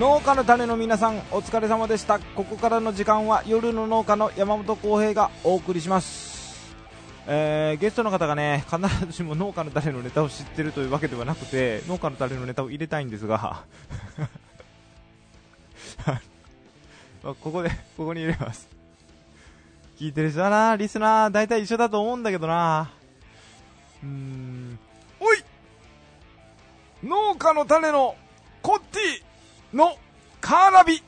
農家の種の皆さんお疲れ様でした。ここからの時間は夜の農家の山本浩平がお送りします、えーゲストの方がね必ずしも農家の種のネタを知ってるというわけではなくて農家の種のネタを入れたいんですが。まあここでここに入れます。聞いてる人はな。リスナー大体一緒だと思うんだけどな。うーん。おい！農家の種のコッティのカーナビ。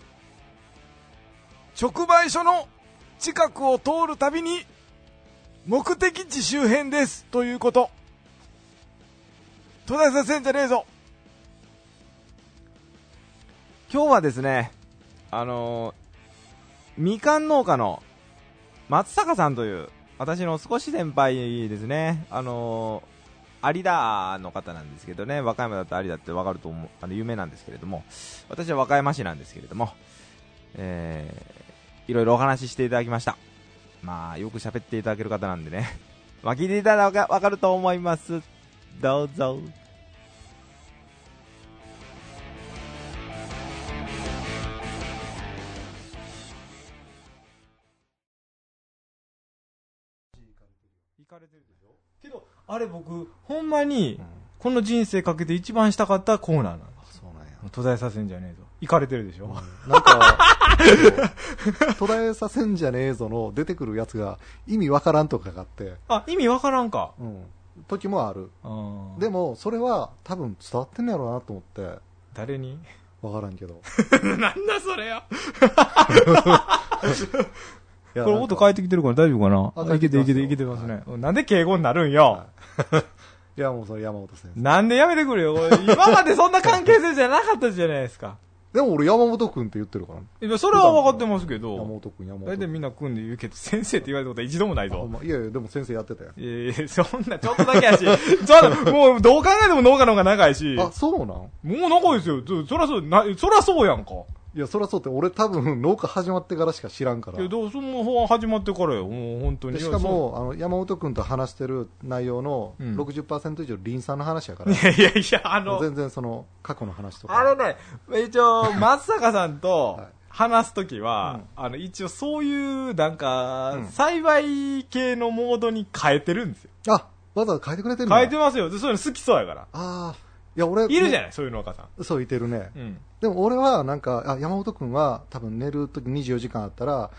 直売所の近くを通るたびに目的地周辺です。ということ。途絶えさせんじゃねえぞ今日はですねあのーみかん農家の松坂さんという私の少し先輩ですね。あのー有田の方なんですけどね、和歌山だと有田ってわかると思う、あの、有名なんですけれども、私は和歌山市なんですけれども、えー、いろいろお話ししていただきました。まあ、よく喋っていただける方なんでね、まあ、聞いていただいたらわかると思います。どうぞ。あれ僕、ほんまに、この人生かけて一番したかったコーナーなんです。そうなんや。途絶えさせんじゃねえぞ。行かれてるでしょ、なんか、途絶えさせんじゃねえぞの出てくるやつが意味わからんとかがあって、あ、意味わからんか。うん。時もある。あでも、それは多分伝わってんのやろうなと思って、誰に？わからんけど。なんだそれよ。これ音変えてきてるから大丈夫かな？あいけていけていけてますね。なんで敬語になるんよ？いや、もうそれ山本先生。なんでやめてくれよ？今までそんな関係性じゃなかったじゃないですか。でも俺山本くんって言ってるからね。いや、それは分かってますけ山ど、本くん、山本大体みんな組んで言うけど、先生って言われたことは一度もないぞ。いやいや、でも先生やってたよ。いやいや、そんな、ちょっとだけやし。そうもう、どう考えても農家の方が長いし。あ、そうなん？もう長いですよ。そそらそう、な、そらそうやんか。いや、そりゃそうって、俺多分農家始まってからしか知らんから。いや、どうその方始まってからよ。もう本当に。でしかも、あの、山本くんと話してる内容のうん60%以上リン酸の話やから、いやいやいや、あの、全然その、過去の話とか。あのね、一応、松坂さんと はい話すときは、あの、一応そういう、なんか、うん栽培系のモードに変えてるんですよ。あ、わざわざ変えてくれてるんだ変えてますよ。でそういうの好きそうやから。ああ、いや、俺、ん。いるじゃない、そういう農家さん。そう、いてるね。うん。でも俺は、なんか、あ、山本くんは、多分寝るとき24時間あったら、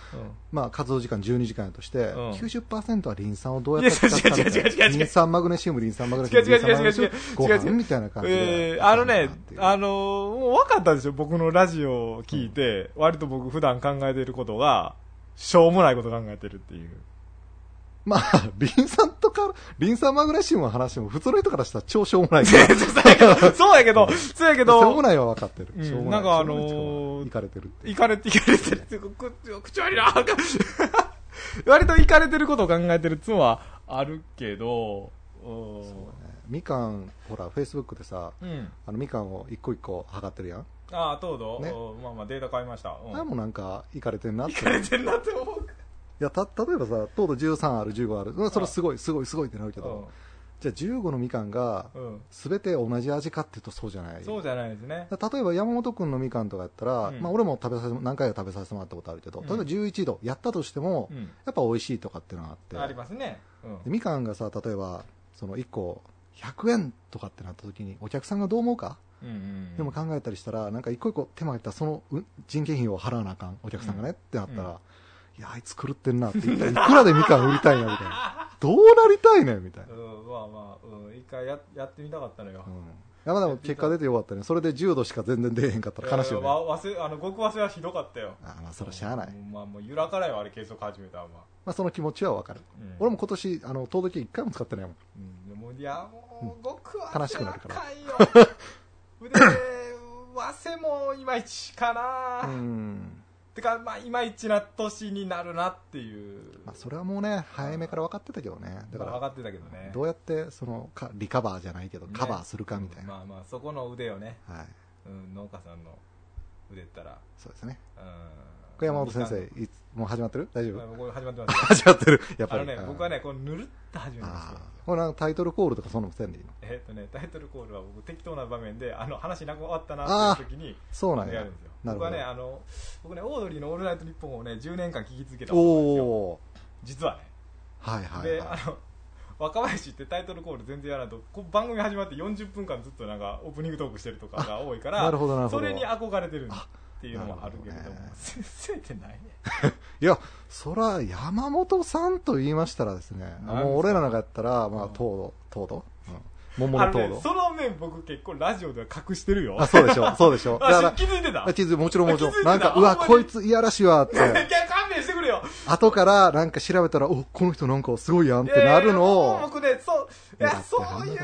まあ、活動時間12時間やとして、うん90%はリン酸をどうやって使ったのかいや違う違う違う違う違うリン酸マグネシウム、リン酸マグネシウム、違う違う違うリン酸マグネシウム違う違うご違う違う飯みたいな感じで。えー、あのねあのーもう分かったんですよ。僕のラジオを聞いて、割と僕普段考えていることが、しょうもないこと考えてるっていう。まあ、リン酸とか、リン酸マグネシウムの話も普通の人からしたら超しょうもない。そうやけど、そうやけど、そうやけしょうもど、ないは分かってる。うんしょうもなんかあのいかれてるっていう。いかれて、いかれてるって口口悪いな。割といかれてることを考えてるつもはあるけど、うんみかん、ほら、フェイスブックでさ、うん。あのみかんを一個一個測ってるやん。ああ、どうぞ。ねうんまあまあデータ買いました。うんあれもなんか、いかれてんなって。いかれてるなって思う。いや、た、例えばさ、糖度13ある、15ある。うんそれすごい、すごい、すごいってなるけど、じゃあ15のみかんが、うん。うん。すべて同じ味かっていうとそうじゃない。そうじゃないですね。例えば山本君のみかんとかやったら、うんまあ俺も食べさせて、何回か食べさせてもらったことあるけど、うん例えば11度やったとしても、うん。やっぱ美味しいとかっていうのがあって、ありますね。みかんがさ、例えば、その1個100円とかってなった時に、お客さんがどう思うか、うんうん。でも考えたりしたら、なんか一個一個手間がいったら、そのう人件費を払わなあかん、お客さんがね、うんってなったら、うんいや、あいつ狂ってんなって、いくらでみかん売りたいな、みたいな。どうなりたいねん、みたいな。うん、まあまあ、うん、一回ややってみたかったのよ。うん。いや、まあでも結果出てよかったね。それで10度しか全然出えへんかったら悲しいよね。えーわ忘れ、あの、極忘れはひどかったよ。あまあ、それはしゃあない。うんまあ、もう、ゆらからよ、あれ、計測始めたのは。まあ、その気持ちはわかる。うん俺も今年、あの、遠時一回も使ってないもん。うん、でもいや、もう、極忘れ悲しくなるからあかんよ。で、忘れもいまいちかな。うん。てか、まあ、いまいちな年になるなっていう。まあ、それはもうね、早めから分かってたけどね。だか、分からってたけどね。どうやって、その、かリカバーじゃないけど、ねカバーするかみたいな。まあまあ、そこの腕をね、はい。うん、農家さんの腕ったら、そうですね。うん、小山本先生、いつもう始まってる？大丈夫？これ始まってます始まってる？やっぱり。あのねうん僕はねこうぬるっと始めるんですあよーこれなんかタイトルコールとかそんなのせんでいいの？えっとねタイトルコールは僕適当な場面であの話なく終わったなっていう時にそうなんややるんですよ。僕はねあの僕ねオードリーのオールナイトニッポンをね10年間聞き続けた男なんですよ。おお実はね。はいはいで、はい。あの若林ってタイトルコール全然やらないと番組始まって40分間ずっとなんかオープニングトークしてるとかが多いからなるほどなるほど。それに憧れてるっていうのもあるけれども先生ってないね。いやそら山本さんと言いましたらですねもう俺らなんかやったらまあうん。糖度糖度うん桃あの糖度。その面僕結構ラジオでは隠してるよ。あそうでしょそうでしょ だあから気づいてた？あ気づいもちろんもちろん。なんかうわこいついやらしいわって。いや勘弁してくれよ。後からなんか調べたらおこの人なんかすごいやんってなるのを。僕ねそういやそういう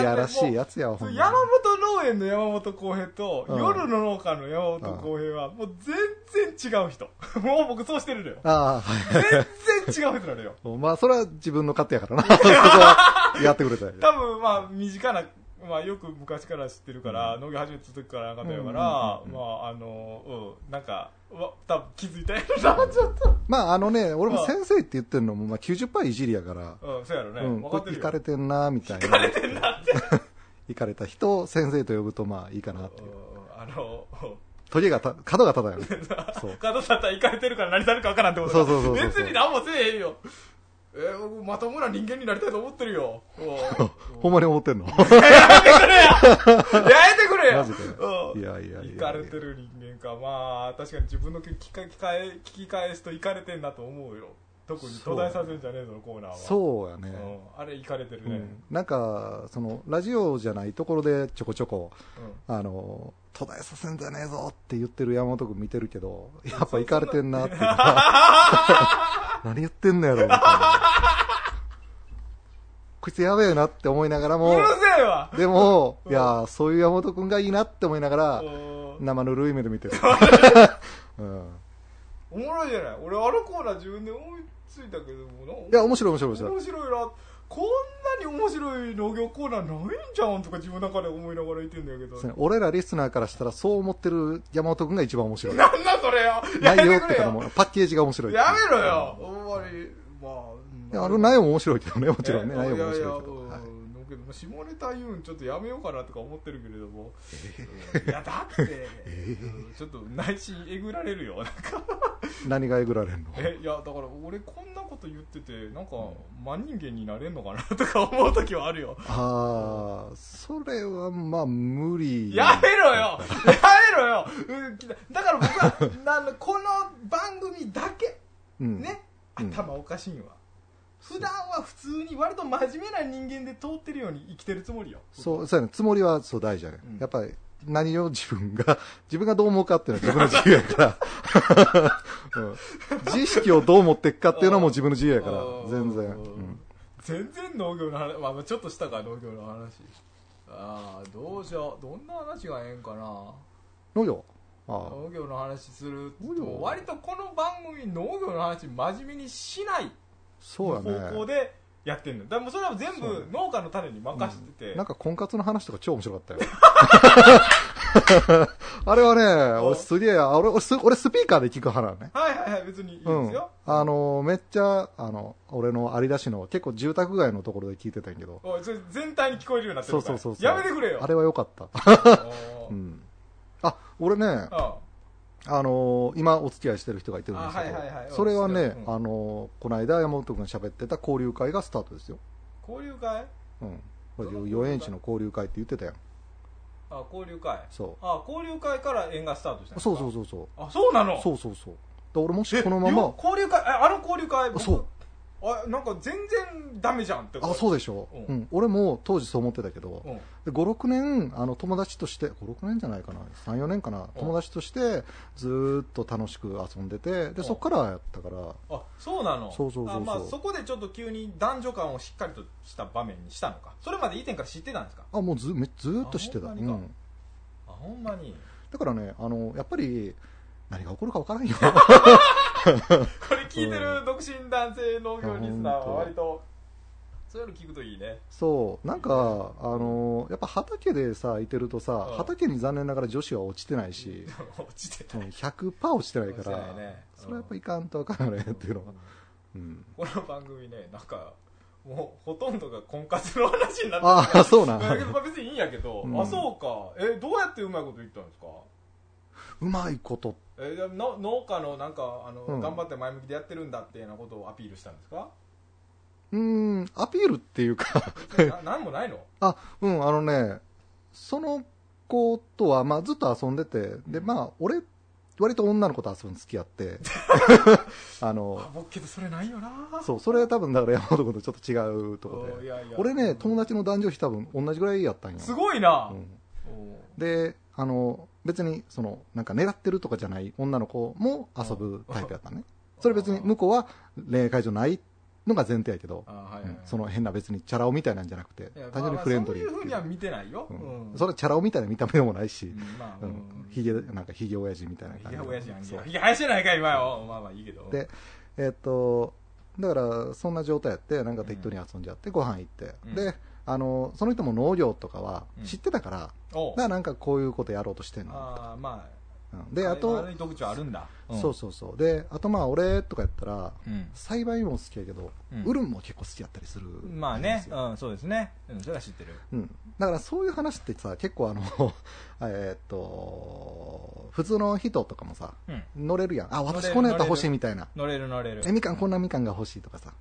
いやらしいやつやわほん山本農園の山本浩平と、うん。夜の農家の山本浩平はもう全然違う人。もう僕そうしてるのよ。ああはい全然違う人なのよ。まあそれは自分の勝手やからな。そこはやってくれたよ多分まあ身近なまあ、よく昔から知ってるから、農業始めた時からなかったやから、まああのうんなんかわ多分気づいたやろなちょっと。まああのね俺もまあ。先生って言ってるのもまあ90%いじりやから。うんそうやろね、うん、分かってるかれてんなみたいな。行かれてんなって。行かれた人を先生と呼ぶとまあいいかなっていう。うんあのトゲがた、角が立たない。そう。角さったら行かれてるから何されるか分からんってことそうそうそうそう。別に何もせえへんよえー、僕まともな人間になりたいと思ってるよ。う。んほんまに思ってんの？やめてくれややめてくれよ。マジで？う。んいやいやいやいや。行かれてる人間か。まあ確かに自分の聞き聞き返聞き返すと行かれてんなと思うよ。特に途絶えさせんじゃねえぞのコーナーは。そうやね。うん、あれ行かれてるね、うん、なんか、その、ラジオじゃないところでちょこちょこ、うん。あの、途絶えさせんじゃねえぞって言ってる山本君見てるけど、やっぱ行かれてんなっていうか。何言ってんのやろみたいな。こいつやべえなって思いながらもうる、せえわでも、うんいや、そういう山本君がいいなって思いながら、うん生ぬるい目で見てる。うん。おもろいじゃない俺あのコーナー自分で思いついたけどもないや、面白い面白い面白い。面白いなこんなに面白い農業コーナーないんじゃんとか自分の中で思いながら言ってんだけど。俺らリスナーからしたらそう思ってる山本君が一番面白い。なんだそれよ。や内容ってかもうパッケージが面白い。やめろよ。ほんまに。まあいや、あの内容も面白いけどね、もちろんね、え内容も面白いけど。下ネタ言うんちょっとやめようかなとか思ってるけれども、うん。いやだって、うんちょっと内心えぐられるよ。なんか。何がえぐられんの？えいやだから俺こんなこと言っててなんか真人間になれんのかなとか思う時はあるよ。ああ、それはまあ無理。やめろよ！やめろよ、うん、だから僕は なこの番組だけ。うん。ね。うん。頭おかしいんわ、普段は普通に割と真面目な人間で通ってるように生きてるつもりよ。そう、そうやね。つもりはそう大事やね。うん。やっぱり、何を自分が、自分がどう思うかっていうのは自分の自由やから。うん。自意識をどう持っていくかっていうのはもう自分の自由やから。あー、全然。うん。全然農業の話、まあ、まあちょっとしたか農業の話。ああどうしよう。どんな話がええんかな。農業？あ農業の話するって。言って農業？も割とこの番組農業の話真面目にしないそうや方向ね。でやってんのだからもうそれは全部農家の種に任せてて、なんか婚活の話とか超面白かったよ。あれはね、俺すげえ、あ俺、俺ス俺スピーカーで聞く派なのね。はいはいはい別にいいですうんよ、。あの、めっちゃ、あの、俺の有田市の結構住宅街のところで聞いてたんやけど。おいそれ全体に聞こえるようになってるからそうそうそうそう。やめてくれよあれは良かった。うん。あ、俺ね、ああのー今お付き合いしてる人がいてるんですけあはいはいはい。ど、それはね、うん。あのーこの間山本君が喋ってた交流会がスタートですよ。交流会？うん。これどの交流会？遊園地の交流会って言ってたやん。あ交流会。そあ交流会から縁がスタートしたそうそうそうそう。あそうなの？そうそうそう。で俺もしえこのままよ、交流会？ああの交流会？僕そうあなんか全然ダメじゃんってあ、そうでしょ。うん。うん。俺も当時そう思ってたけど、うん。で5、6年、あの、友達として、5、6年じゃないかな、3、4年かな、友達として、ずーっと楽しく遊んでて、で、そっからやったから、あそうなの？そうそうそうそう。あまあ、そこでちょっと急に男女間をしっかりとした場面にしたのか？それまで以前から知ってたんですか？あ、もうず、めずーっと知ってた。うんあほんまにか。あほんまに。だからね、あの、やっぱり、何が起こるか分からんよ。こ れ聞いてる独身男性農業リスナーは割とそういうの聞くといいね。そう、なんか、あのやっぱ畑でさ、いてるとさうん、畑に残念ながら女子は落ちてないし、落ちてた。うん100%落ちてないか落ちてらないね、それはやっぱいかんとあかんよねっていうの。は。うん。この番組ねなんかもうほとんどが婚活の話になってああ、そうなん。だけどまあ別にいいんやけど、うん。あそうか。えどうやってうまいこと言ったんですか？うまいこと。えでもの農家のなんかあの、うん。頑張って前向きでやってるんだっていうようなことをアピールしたんですか？うーん、アピールっていうか、ななんもないの？あ、うん、あのね、その子とは、まあずっと遊んでて、で、まあ俺、割と女の子と遊ぶの付き合って、あのあ、僕けどそれないよな。そう、それは多分だから山本君とちょっと違うところで。おいやいや。俺ね、友達の男女比多分同じぐらいやったんよ。すごいな、うん。おで、あの、別に、その、なんか狙ってるとかじゃない女の子も遊ぶタイプやったね。それ別に向こうは恋愛会場ないのが前提やけど、あはいはい、うんその変な別にチャラ男みたいなんじゃなくて単純にフレンドリーそういうふうには見てないよ、ううん。んそれはチャラ男みたいな見た目でもないしう、んひげ、なんかひげ親父みたいなひ感じ。げ親父やんそう。ひげ生やしてないか今よ。まあまあいいけど。でえっと、だから、そんな状態やって、なんか適当に遊んじゃって、ご飯行って、うん。で、あの、その人も農業とかは知ってたから、おだからなんかこういうことやろうとしてんの。ああまあうんで、あと悪、い特徴あるんだ、そうそうそう。で、あとまあ俺とかやったら、うん、栽培も好きやけど、うんウルンも結構好きやったりする。まあねうんそうですねうんそれは知ってるうん。だからそういう話ってさ、結構あの、えーっと、普通の人とかもさ、うん乗れるやん。あ、私こんなんやったら欲しいみたいな。乗れる乗れるえ、みかんこんなみかんが欲しいとかさ。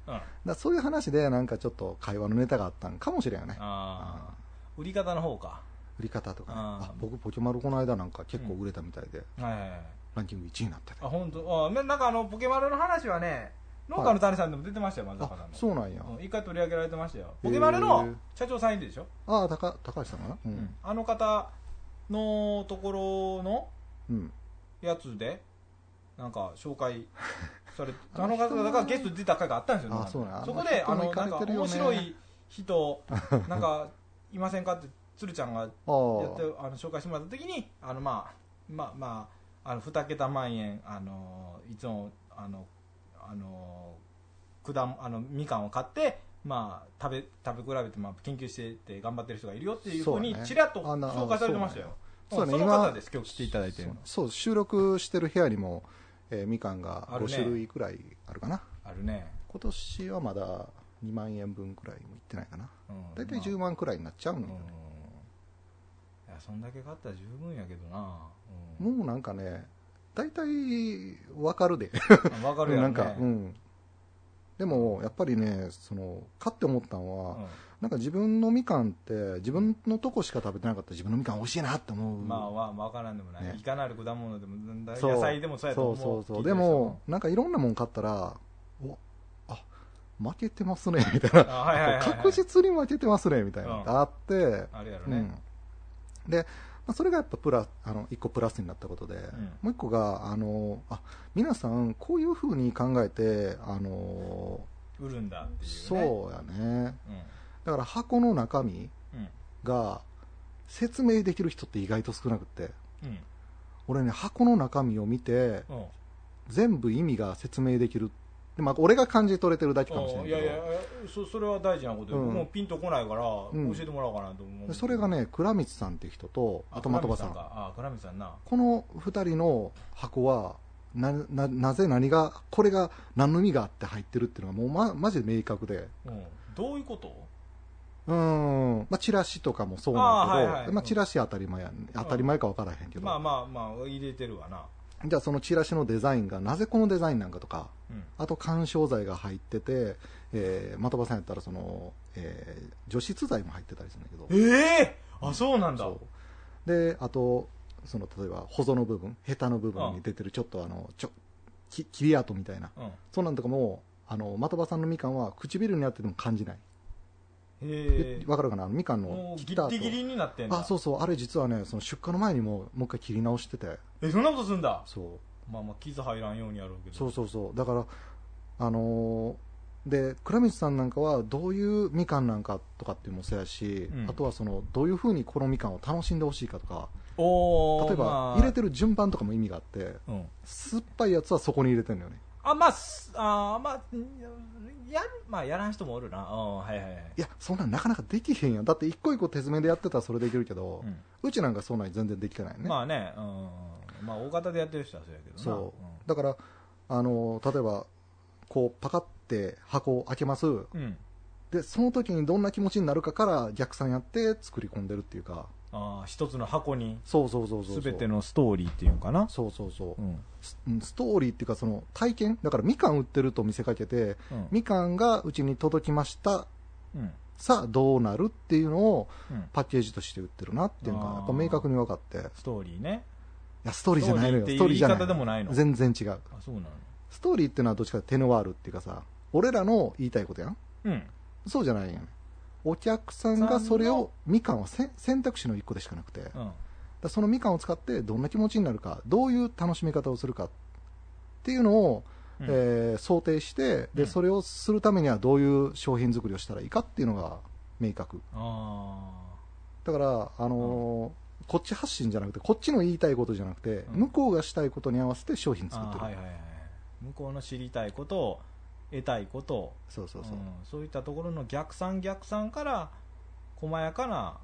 だそういう話でなんかちょっと会話のネタがあったんかもしれんよね。ああ売り方の方か売り方とかね。あ僕ポケマルこの間なんか結構売れたみたいで、はいはいはい。ランキング1位になってて。あ本当？あななんかあのポケマルの話はね農家の谷さんでも出てましたよ松坂さんそうなんや。うん一回取り上げられてましたよ。ポケマルの社長さんいるでしょ、ああ、高高橋さんかな？ううん。ん。あの方のところのうん。やつでなんか紹介 されあの方だからゲストで出た回があったんですよ、あそうなんそこでああのなんか面白い人 なんかいませんかって鶴ちゃんがあやってあ。あ。の紹介してもらった時にあのまあまあまああの2桁万円あのいつもあのあの果物あのみかんを買ってまあ食べ食べ比べてまあ研究してて頑張ってる人がいるよっていうふうにちらっと紹介されてましたよ。そうね。その今方です今日来ていただいてるの。そう、収録してる部屋にも、えーみかんが5あるね種類くらいあるかな。あるね、今年はまだ2万円分くらいもいってないかな。うん。だいたい10万くらいになっちゃうのようん。いやそんだけ買ったら十分やけどな、うもうなんかね、大体わかるで。ん、分かるやろ、ね、なんか、うん。でも、やっぱりね、その、買って思ったのは、うんなんか自分のみかんって、自分のとこしか食べてなかったら自分のみかん美味しいなって思う。まあまあ分からんでもない、ねいかなる果物でも野菜でもそうやと思うそうそうそう。でも、なんかいろんなもん買ったら、お、あ、負けてますね、みたいな。確実に負けてますね、みたいなのがあって、あれやろね、うん。で、まあ、それがやっぱプラあの一個プラスになったことで、もう一個があのあ皆さんこういうふうに考えてあの売るんだっていうね。そうやね。うん。だから箱の中身うん。が説明できる人って意外と少なくって。うん。俺ね箱の中身を見てうん。全部意味が説明できるで、まあ、俺が感じ取れてるだけかもしれないけど。いやいやそそれは大事なことよ、うん。もうピンとこないから教ん。えてもらおうかなと思う、でそれがね倉光さんっていう人とあと的場さん。か。あ倉光さんな。この2人の箱はなななぜ何がこれが何の意味があって入ってるっていうのがもうまマジで明確で。うん。どういうこと？うーん、まあ、チラシとかもそうなんだけど、あーはいはい。まあ、チラシ当たり前やん。当たり前か分からへんけど、まあまあまあ入れてるわなじゃあそのチラシのデザインがなぜこのデザインなんかとかうん。あと緩衝材が入ってて、えー、的場さんやったらその、えー除湿剤も入ってたりするんだけど。ええあそうなんだ。であとその例えば細の部分ヘタの部分に出てるちょっとあのちょき切り跡みたいな。うん。そんなんとかもあの的場さんのみかんは唇にあってても感じないわかるかな？みかんもの切った後。リギリになってんだ。あそうそう。あれ実はねその出荷の前にももう一回切り直してて。えそんなことすんだ？そう。まあまあ傷入らんようにやろうけど。そうそうそう。だからあのーで倉光さんなんかはどういうみかんなんかとかっていうのもそうやし、うん。あとはそのどういうふうにこのみかんを楽しんでほしいかとか。例えば、まあ。入れてる順番とかも意味があってうん。酸っぱいやつはそこに入れてるのよね。あまあすあーまあうんやるまあやらん人もおるな。うん。はいはいはい。いやそんなんなかなかできへんやん。だって一個一個手詰めでやってたらそれできるけど、うちなんかそんなん全然できてないね、まあねうん。まあ大型でやってる人はそうやけどな。そう、だからあの例えばこうパカって箱を開けます、うん。でその時にどんな気持ちになるかから逆算やって作り込んでるっていうかああ一つの箱にそうそうそうそう全てのストーリーっていうのかな？そうそうそう、うん。スうん。ストーリーっていうかその体験？だからみかん売ってると見せかけてうん。みかんがうちに届きました。うん。さあどうなるっていうのをうん。パッケージとして売ってるなっていうのがやっぱ明確に分かって。いストーリーね。やストーリーじゃないのよ。ストーリーじゃない。方でもないの？全然違う。あそうなの？ストーリーっていうのはどっちかっていうとテノワールっていうかさ俺らの言いたいことやん？うん。そうじゃないんやねお客さんがそれをみかんはせ選択肢の一個でしかなくて。うん。らそのみかんを使ってどんな気持ちになるかどういう楽しみ方をするかっていうのを、うん。えー想定してうん。でそれをするためにはどういう商品作りをしたらいいかっていうのが明確。あだから、あのーこっち発信じゃなくてこっちの言いたいことじゃなくて、うん。向こうがしたいことに合わせて商品ー作ってる、はいはいはい。向こうの知りたいことを得たいこと。をそうそうそう、うん。そういったところの逆算逆算から細やかな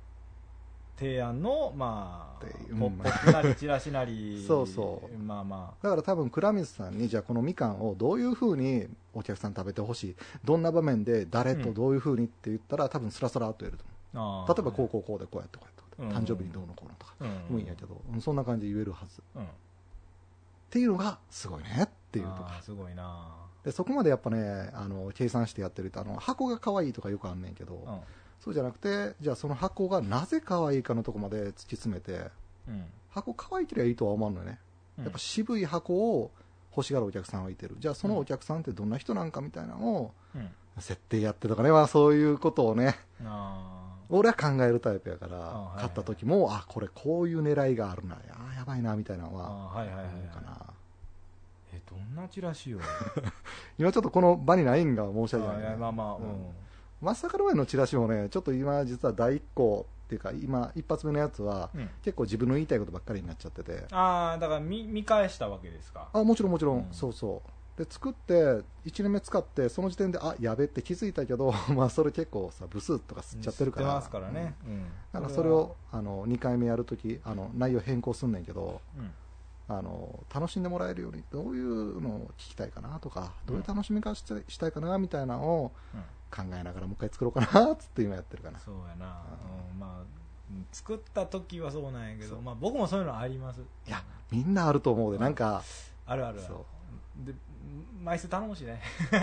提案のまあっていうポッポップなりチラシなり。そうそう。まあまだから多分倉水さんにじゃあこのみかんをどういうふうにお客さん食べてほしいどんな場面で誰とどういうふうにって言ったら、多分スラスラっとやると思う。例えばこうこうこうでこうやってこうやってこうやって、うん。誕生日にどうのこうのとか、うん。いいんやけど、うんそんな感じで言えるはず。っうん。ていうのがすごいねっていうとかすごいなでそこまでやっぱねあの計算してやってるとあの箱が可愛いとかよくあんねんけど、うん。そうじゃなくてじゃあその箱がなぜ可愛いかのとこまで突き詰めてうん。箱可愛ければいいとは思うのよね。うん。やっぱ渋い箱を欲しがるお客さんはいてる。じゃあそのお客さんってどんな人なんかみたいなのをうん。設定やってとかね、まあ、そういうことをねあ俺は考えるタイプやから、あはいはい買った時もあこれこういう狙いがあるな。あやばいなみたいなのーはあーはいはいはいえどんなチラシよ。今ちょっとこの場にないんが申し訳ない、ね、やまあまあうん。まさかの前のチラシもねちょっと今実は第一個っていうか今一発目のやつはうん。結構自分の言いたいことばっかりになっちゃってて。ああだから見見返したわけですか。あもちろんもちろん、うん。そうそう。で作って1年目使ってその時点であやべって気づいたけど まあそれ結構さブスとか吸っちゃってるから。知ますからね。うん。だからそれをあの2回目やるときあの内容変更すんねんけどうんあの楽しんでもらえるようにどういうのを聞きたいかなとかどういう楽しみ方したいしたいかなみたいなのをうん。考えながらもう一回作ろうかなっつって今やってるかな。そうやな。うん。まあうん作った時はそうなんやけどまあ僕もそういうのあります。いやみんなあると思うでなんかあるある。で枚数頼むしね。そう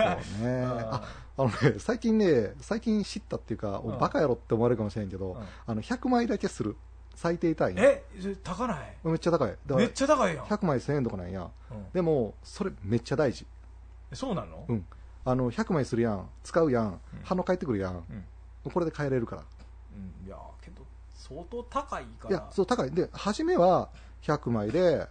ね。あああのね最近ね最近知ったっていうかうん。バカやろって思われるかもしれんけどうん。あの100枚だけする最低単位。え高ない？めっちゃ高い。めっちゃ高いやん。100枚1000円とかなんや。うん。でもそれめっちゃ大事。えそうなの？うん。あの100枚するやん。使うやん。うん。反応返ってくるやん。うん。これで買えれるから。うん。いやけど相当高いから。いやそう高い。で初めは100枚で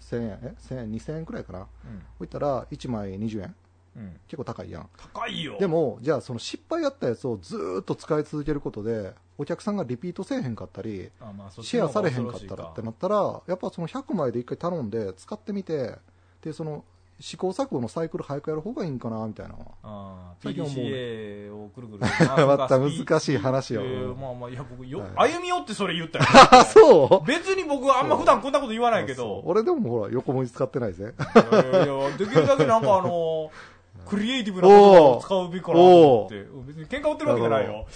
1000円え1000円2000円くらいかな。こうん。ういったら1枚20円うん。結構高いやん。高いよ。でもじゃあその失敗やったやつをずーっと使い続けることでお客さんがリピートせえへんかったりあまあそっちシェアの方がされへんか。ったらってなったらやっぱその100枚で一回頼んで使ってみてでその試行錯誤のサイクル早くやる方がいいんかなみたいなああ最近思うね。PDCA をくるくる また難しい話よえーまあまあいや僕よ、はい。歩み寄ってそれ言ったよ。あ そう。別に僕あんま普段こんなこと言わないけそう。ど俺でもほら横文字使ってないぜ。いやいやいやできるだけなんかあの クリエイティブな言葉を使うべきかなと思って。別に喧嘩売ってるわけじゃないよ。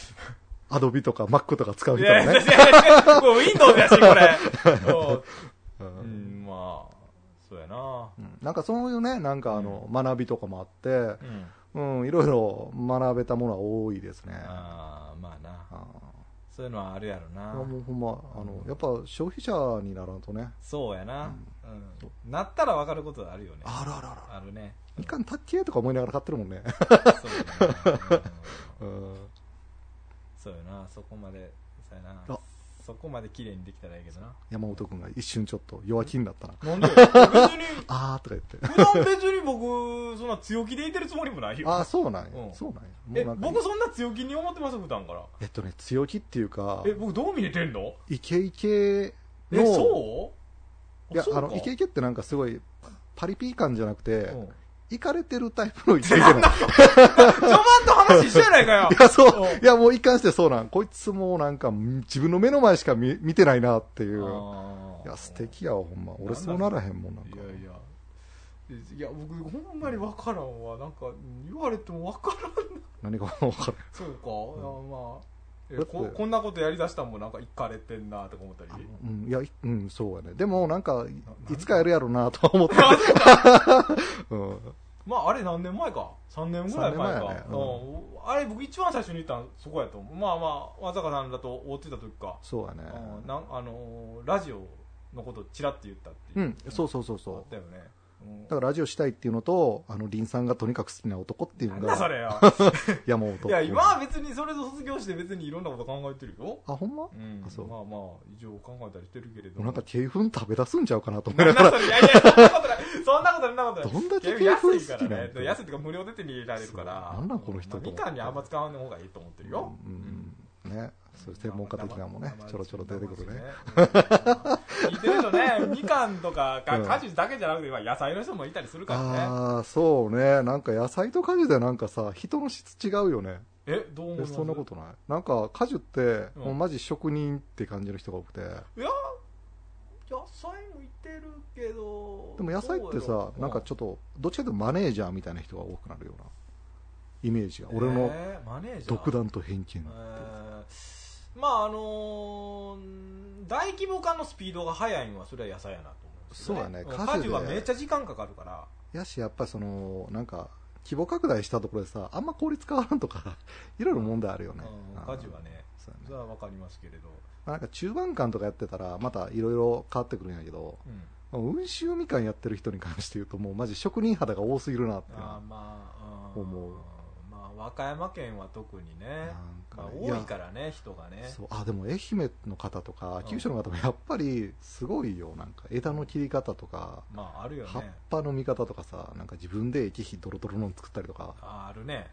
アドビとか Mac とか使う人はねやこれ Windows やしこれ。う うんんまあそうやな。うん。なんかそういうねなんかあの学びとかもあってうん。うんいろいろ学べたものは多いですね。ああまあな。あそういうのはあるやろーなもうほんまあのやっぱ消費者にならんとね。そうやな、うんなったら分かることはあるよね。あるあるある。あるね。みかんたっけーとか思いながら買ってるもんね。そうやな、うん。うんそうやな。そこまでそうやな。あ。そこまで綺麗にできたらいいけどな。山本君が一瞬ちょっと弱気になったな。なんで別に あーとか言って。普段別に僕そんな強気でいてるつもりもないよ。ああそうなんや。うん。そうなんや。え僕そんな強気に思ってます？普段から。えっとね強気っていうかえ僕どう見えてんの？イケイケえのそう？いやあのイケイケってなんかすごいパリピー感じゃなくて、うん行かれてるタイプのイケイケなの。い序盤と話一緒やないかよ や、そうお。いや、もう一貫してそうなん。こいつもなんか、自分の目の前しか見見てないなっていう。いや、素敵やわ、ほんま。俺そうならへんもん、なんかい。やいやいや僕ほんまに分からんわなんか言われても分からん何が分かる。そうか、いやまあここんなことやりだしたんもなんかいかれてんなとか思ったり？うん、いや、いうん、そうやね。でも、なんか、いいつかやるやろうな、とは思って。うん。まああれ何年前か？3年ぐらい前か。ね。うん。うん。あれ僕一番最初に言ったのそこやと思う。まあまあ松坂さんだと追ってた時か、そうやね。うん。なんあのーラジオのことちらって言ったっていう。うん、そうそうそうあそったよね。だからラジオしたいっていうのと、あの、林さんがとにかく好きな男っていうのが、それよ。山本。いや今は別にそれと卒業して別にいろんなこと考えてるよ。あ、ほんま？うん。あそう。まあまあ一応考えたりしてるけれどなんか、鶏粉食べ出すんちゃうかなと思いながら。なんだそれいやいやそんなことない。そんなことないそんなことない。どんだけ安いから好きなんね安いっていうか無料で手に入れられるから。なんなんこの人とまあみかんにあんま使わない方がいいと思ってるよ。うんうん。ね。そういう専門家的なもね、ちょろちょろ出てくるね。うん聞いてるとねみかんとかうん果樹だけじゃなくてまあ野菜の人もいたりするからねああ、そうね。なんか野菜と果樹でなんかさ、人の質違うよね。えどう思そんなことないなんか果樹って、うんもうマジ職人って感じの人が多くて。いや野菜もいてるけどでも野菜ってさなんかちょっと、どっちかというとマネージャーみたいな人が多くなるようなイメージが。俺の独断と偏見。えーまああのー大規模化のスピードが速いのはそれは野菜やなと思うんですよそうやね。ん。果樹で果樹はめっちゃ時間かかるから。やし、やっぱりその、なんか、規模拡大したところでさ、あんま効率変わらんとか、いろいろ問題あるよね。うんうん果樹はねそうやね。それはわかりますけれど、まあなんか中盤間とかやってたら、またいろいろ変わってくるんやけど、うん、温州みかんやってる人に関して言うと、もうマジ職人肌が多すぎるなっていうのはあーまあ、うん。思う。まあ和歌山県は特にねまあ、なんかね多いからね人がね。そうあでも愛媛の方とか九州の方もやっぱりすごいよなんか枝の切り方とか、まああるよ葉っねぱの見方とかさなんか自分で液肥ドロドロの作ったりとか、ああるね、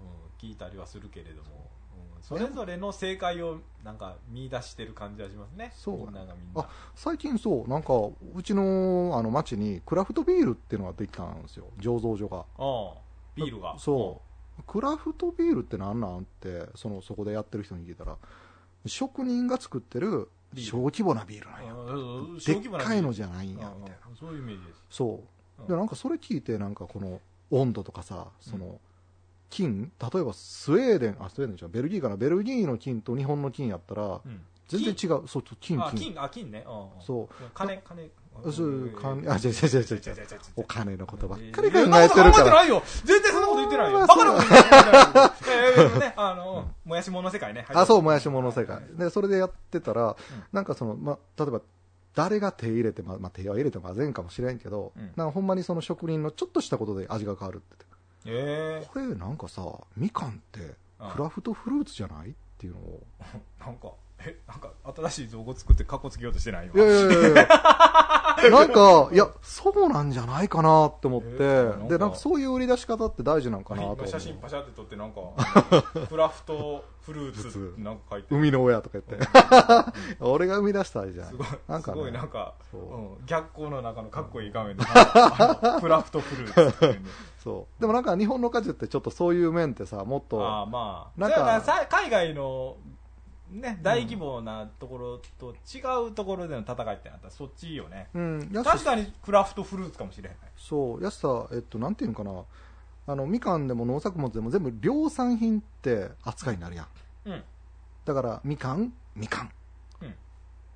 ううん、聞いたりはするけれども、うん、それぞれの正解をなんか見出してる感じはしますね。そう。みんながみんな。あ最近そうなんかうちのあの町にクラフトビールっていうのができたんですよ。醸造所が。ああビールが。そうクラフトビールってなんなん？ってそのそこでやってる人に聞いたら職人が作ってる小規模なビールなんや。うんでっかいのじゃないんやみたいな。うんそういうイメージです。そう。うん。でなんかそれ聞いてなんかこの温度とかさその金例えばスウェーデンあスウェーデンじゃん。ベルギーかな？ベルギーの金と日本の金やったらうん。全然違う。そうそう金あ金金あ金ねそう。金金そう金あ、違う違う違う違う。お金のことばっかり考えてるから。考えてないよ全然そんなこと言ってないよ。バカなこと言ってないよ。ね、あの、もやしもの世界ね。あ、そう、もやしもの世界。で、それでやってたら、なんかその、ま、例えば、誰が手入れて、ま、ま、手は入れてまあいんかもしれんけど、なんかほんまにその職人のちょっとしたことで味が変わるって。えー、これなんかさ、みかんってクラフトフルーツじゃない？っていうのを。なんか。えなんか新しい造語作ってカッコつけようとしてないいやいやいやいや。なんか、いや、そうなんじゃないかなって思って、えーなんか。で、なんかそういう売り出し方って大事なんかなと思写真パシャって撮ってなんか クラフトフルーツってなんか書いて。る海の親とか言って。俺が生み出したあれじゃん。すごい。なんかね。すごいなんかそう。うん逆光の中のかっこいい画面であのクラフトフルーツっていうねそう。でもなんか日本の果樹ってちょっとそういう面ってさ、もっと、ああまあ。なんか海外のね大規模なところと違うところでの戦いってなったらそっちいいよねうん、確かにクラフトフルーツかもしれないそう、やしさ、えっと、なんていうんかな、あの、みかんでも農作物でも全部量産品って扱いになるやん。うんだから、みかん、みかん。うん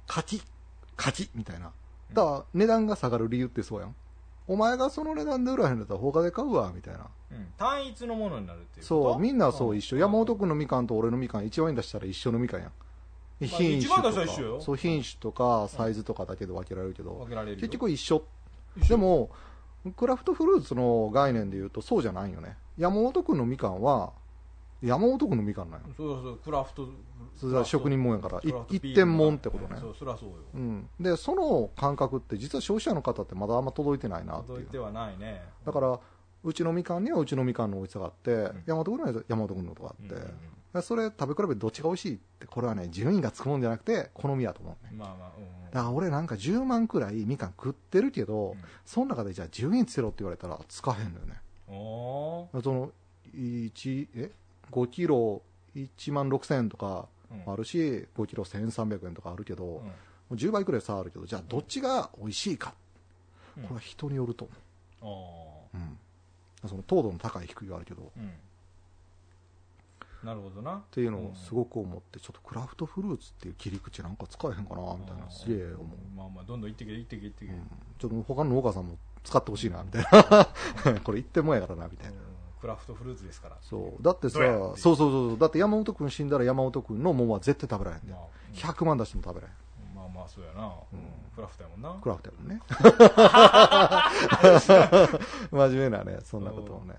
柿、柿みたいな。だから、値段が下がる理由ってそうやん。お前がその値段で売らへんだったら他で買うわ、みたいな。うん単一のものになるっていうそう、みんなそう一緒。山本君君のみかんと俺のみかん1万円出したら一緒のみかんやん。品種一番出したとから一緒よそう、品種とかサイズとかだけで分けられるけど、分けられるよ結局一緒。一緒でも、クラフトフルーツの概念で言うとそうじゃないよね。山本君のみかんは、山本君のみかんなんよ。そうそうクラフトそれは職人もんやから、一点もんってことね。そうそりゃそうようん。で、その感覚って実は消費者の方ってまだあんま届いてないなっていう届い。てはないねだから、うちのみかんにはうちのみかんの美味しさがあって、ん山本君には山本君のとがあって、うんうんそれ食べ比べどっちが美味しいって、これはね、順位がつくもんじゃなくて、好みやと思うね。まあまあ、うんうん。だから俺なんか10万くらいみかん食ってるけど、うんその中でじゃあ順位つけろって言われたらつかへんのよね。その、1、え？?5 キロ1万6000円とかうんあるし、5キロ1300円とかあるけど、もうんう10倍くらい差あるけど、じゃあどっちが美味しいか。うんこれは人によると思あう。うん。その糖度の高い低いはあるけど。なるほどな。ていうのをすごく思って、ちょっとクラフトフルーツっていう切り口なんか使えへんかな、みたいな、すげえ思う。まあまあ、どんどん行ってけ、行ってけ、行ってけ。うんちょっと他の農家さんも使ってほしいな、みたいな。これ言ってもんやからな、みたいな。うんクラフトフルーツですから。そう。だってさそうそうそう。だって山本君死んだら山本君の桃は絶対食べられへんでま。あ、100万出しても食べられへん。まあまあ、そうやな。うんクラフトやもんな。クラフトやもんね。真面目なね、そんなこともね。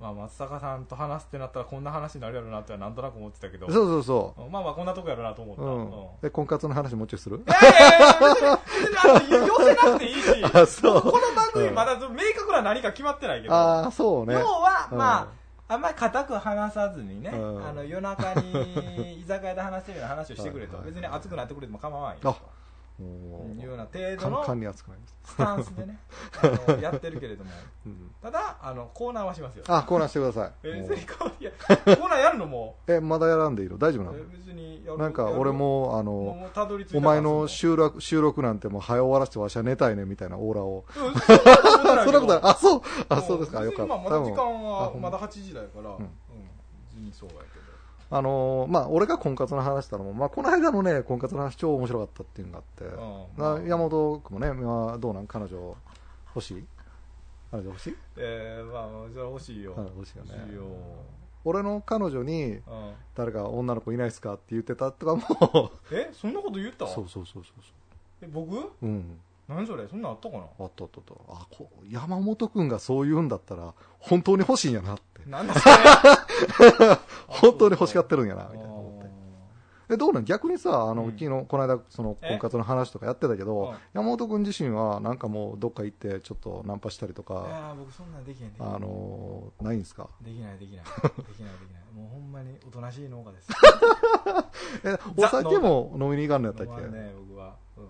まあ、松坂さんと話すってなったらこんな話になるやろなってはなんとなく思ってたけど。うんそうそうそまあまあ、こんなとこやろなと思った。う。ううんん。で、婚活の話もうちょいする？いやいやいや、寄せなくていいし、あそうこの番組まだ明確な何か決まってないけど、ああ、そうね要。は、うんまあ、あんまり固く話さずにね、うんあの夜中に居酒屋で話してるような話をしてくれと、別に熱くなってくれても構わんよあいうような程度の。スタンスでね、やってるけれども、うんただ、あのコーナーはしますよ。あ、コーナーしてください。コーナーやるのも、え、まだやらんでいいの？大丈夫なの？なんか俺、も、あの、お前の収録、収録なんてもう早終わらせてわしは寝たいねみたいなオーラを。うんそんなことない。あ、そう。あ、うんそうですか。よかった。まだ時間はまだ8時だから、うんん別にそうやけど。あのーまあ、俺が婚活の話したのも、まあ、この間のね、婚活の話超面白かったっていうのがあって、山本君もね、まあ、どうなん？彼女欲しい？彼女欲しい？えー、まあ、それは欲しいよ。うん欲しいよね。欲しいよ。俺の彼女に、うん。誰か女の子いないですかって言ってたとかも、え？そんなこと言った？そうそうそうそうえ僕？そう。うん。何それ？そんなんあったかな？あったあったあった。あ、こう山本君がそう言うんだったら、本当に欲しいんやなって。なんだそれ 本当に欲しがってるんやな、あみたいな思どうなん？逆にさ、あの、うん。昨日、この間、その、え？婚活の話とかやってたけどうん、山本君自身は、なんかもう、どっか行って、ちょっとナンパしたりといか、やー僕そんなんできへんで。きへんあのー、ないんですか？できないできない。できないできない。もうほんまにおとなしい農家です。え、お酒も飲みに行かんのやったっけ？ね僕は、うん、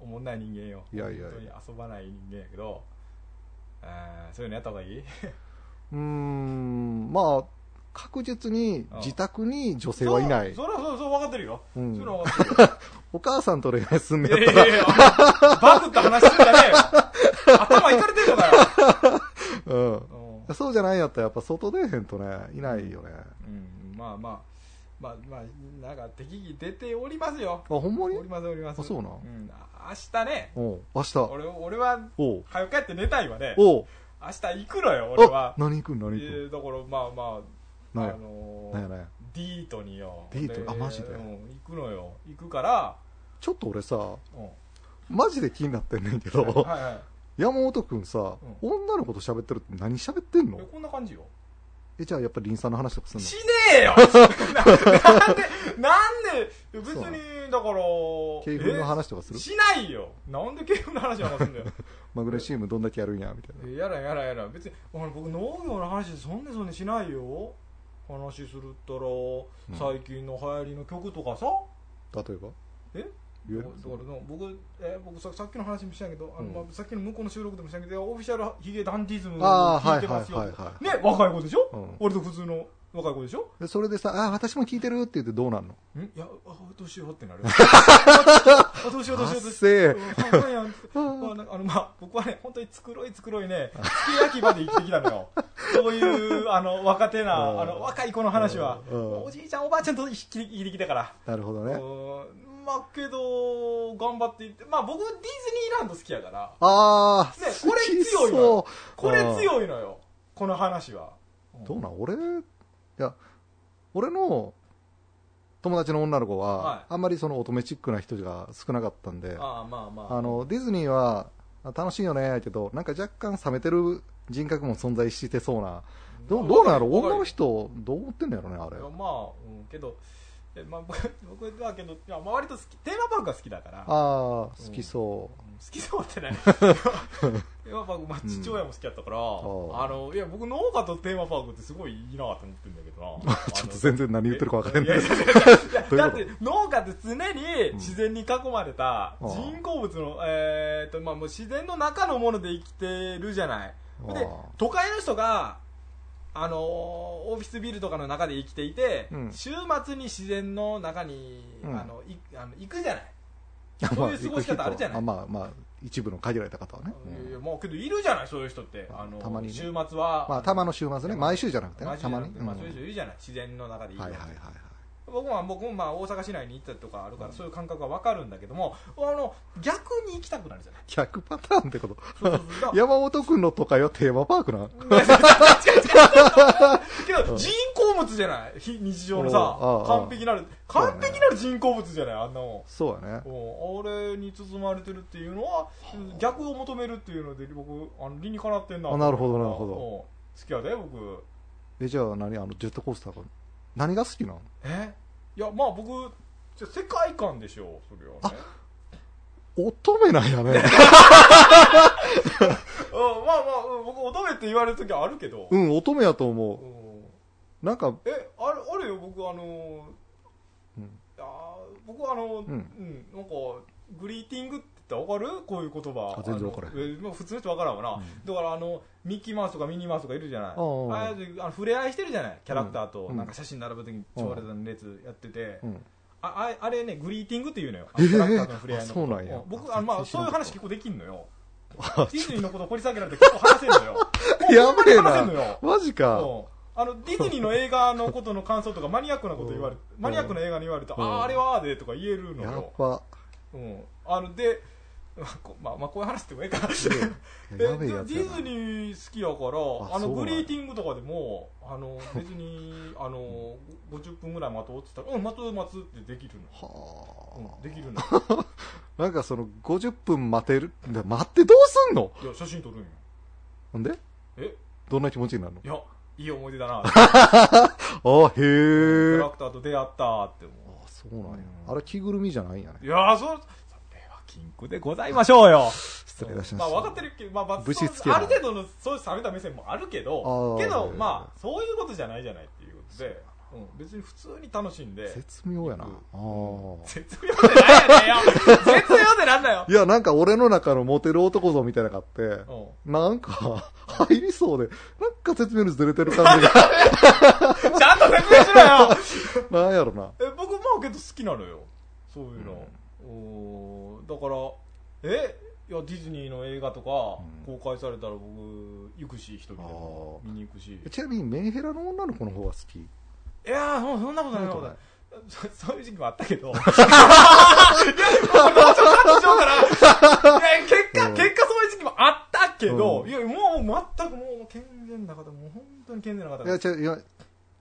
おもんない人間よ。いやいやいや。本当に遊ばない人間やけど。あーそういうのやった方がいい？うーん、まあ、確実に自宅に女性はいない。そうそれはそうそう分かってるよ、うんそれは分かってるよ お母さんと恋愛すんねいやいやったら、やいや、バグった話すんじゃねえよ。頭いかれてるのかよ。うん。うんそうじゃないんやったら、やっぱ外出へんとね、いないよね。うん、まあまあ、まあまあ、なんか適宜出ておりますよ。あ、ほんまに？おりますおります。あそうなん？ん、あ明日ね、おう明日。俺俺は、おう早く帰って寝たいわね。おう明日行くのよ、俺あは、。何行くん？何え行くん？ーだからまあまあ、なんやあのー、なんやなんや。ディートによ。ディート？あマジで？うん、行くのよ。行くから、ちょっと俺さ、うん。マジで気になってんねんけど、はいはい。山本くんさ、女の子と喋ってるって何喋ってんの？えこんな感じよ。え、じゃあやっぱりリンさんの話とかすんの？しねえよ ななんで、なんで、別に、だから、軽粉の話とかする？えしないよ。なんで軽粉の話なんかすんだよ。マグネシウムどんだけやるんやみたいな。えやらやらやら。別に、僕農業の話そんなそんなしないよ。話するったら、最近の流行りの曲とかさ。例えば？え？だからの僕、え僕ささっきの話もしたんやけど、あのうん。まあ、さっきの向こうの収録でもしたんやけど、オフィシャルヒゲダンディズムあー聞いてますよ。ね、若い子でしょ、うん。俺と普通の若い子でしょ？でそれでさ、あ、私も聞いてるって言ってどうなんの？ん？いや、あ、どうしようってなる。あ、どうしようどうしようどう発しよう。あなんかあの、まあ、僕はね、本当につくろいつくろいね、すき焼き場で生きてきたのよ。そういう、あの、若手な、うん。あの、若い子の話は、うん。おじいちゃんおばあちゃんと生きて生きてきたから。なるほどね。うん。まあ、けど、頑張っていって、まあ僕、ディズニーランド好きやから、あー、ねこれ強いの好よこれ強いのよ、この話は。どうなん？俺、いや、俺の友達の女の子は、はい。あんまりその乙女チックな人が少なかったんで、ああ、まあまあ。あの、ディズニーはあ楽しいよね、やけど、なんか若干冷めてる人格も存在してそうな、どうどうなんやろ？わかる女の人、どう思ってんのやろね、あれ。いや。まあ、うん、けど、えまあ、僕 僕はけど、いやまあ、割と好きテーマパークが好きだから。ああ好きそ好きそうってねテーマパーク、まあ、父親も好きやったから、ん。あのいや僕農家とテーマパークってすごいいいなと思ってるんだけどな。う ちょっと全然何言ってるか分かんい。やい だって農家って常に自然に囲まれたうん。人工物の、えーっとまあ、もう自然の中のもので生きてるじゃない。であ都会の人があのーオフィスビルとかの中で生きていて、うん。週末に自然の中に、うん。あのいあの行くじゃない、あ そういう過ごし方あるじゃない。あまあまあ一部の限られた方はね、いやいやもうけどいるじゃないそういう人って。あのたまにね。週末は、まあたまの週末ね。毎週じゃなくてね。たまに、まあ、うんそういう人いるじゃない。自然の中でいるはいはいはいはい僕も僕もまあ大阪市内に行ったりとかあるから、そういう感覚が分かるんだけどもあの逆に行きたくなるじゃない？100パターンってこと？山本君の都会はテーマパークな けど人工物じゃない？非日常のさ完璧なる完璧なる人工物じゃない？あんなもん。そうやね。うん。あれに包まれてるっていうのは逆を求めるっていうので僕あの理にかなってんなあなるほどなるほど。うん。好きやで僕。えじゃあ何？あのジェットコースターが何が好きなのえ？いやまあ僕じゃ世界観でしょそれはね。乙女なんやね。うんまあまあ、うん僕乙女って言われる時はあるけど、うん乙女やと思う。ん。うなんかえあれあるよ僕あのうん。あー僕あの、うん。んなんかグリーティングっったら分かる？こういう言葉。あ全然分からへん。あのえまあ普通の人分からんわな、うん。だからあのミッキーマウスとかミニーマウスとかいるじゃない。ああああいうあの触れ合いしてるじゃない？キャラクターと。うん。なんか写真並ぶ時に超烈な列やってて、うん。あああれねグリーティングっていうのよ。キャラクターとの触れ合いのこと。あそうなんや。僕あの、まあ、そういう話結構できんのよ。ディズニーのこと掘り下げられて結構話せんのよ。やべえほんまに話せんのなよ。マジか。うん。あのディズニーの映画のことの感想とかマニアックなこと言われマニアックな映画に言われてあうん。ああれはああでとか言えるのやっよ、ぱ。うん、あのでこまあまあこういう話してもええか。えディズニー好きやからあのグリーティングとかでもあの 別にあの50分ぐらい待とうって言ったら「うん待つ待つ」ってできるの、はうん、できるの。あ なんかその50分待てるで待ってどうすんの？いや写真撮るんよ。なんで？え？どんな気持ちになるの？いやいい思い出だな。あへキえャラクターと出会ったって思う。あそうなんや。うんあれ着ぐるみじゃないんやね。いやーそそれは禁句でございましょうよ。失礼いたしままあした分かってるけど、まあまあ、つけある程度のそういう冷めた目線もあるけどあーけどまあそういうことじゃないじゃないっていうことで、うん、別に普通に楽しんで。絶妙やな。あ絶妙でなんやね。んよ絶妙でなんだよ。いやなんか俺の中のモテる男像みたいなのがあってうん。なんか入りそうでなんか説明率ずれてる感じが。ちゃんと説明しろよ。なんやろな。え僕まあけど好きなのよ。そういうの、おーだからえ？いやディズニーの映画とかうん公開されたら僕行くし一人でもあ見に行くしちなみにメンヘラの女の子の方が好き？いやー、そそんなことない、そんなことそ。そ そういう時期もあったけど。いや、もうちょっとカットしようかな。いや、結果、うん結果そういう時期もあったけど、うんいや、もう全くもう健全な方、もう本当に健全な方いや、いや、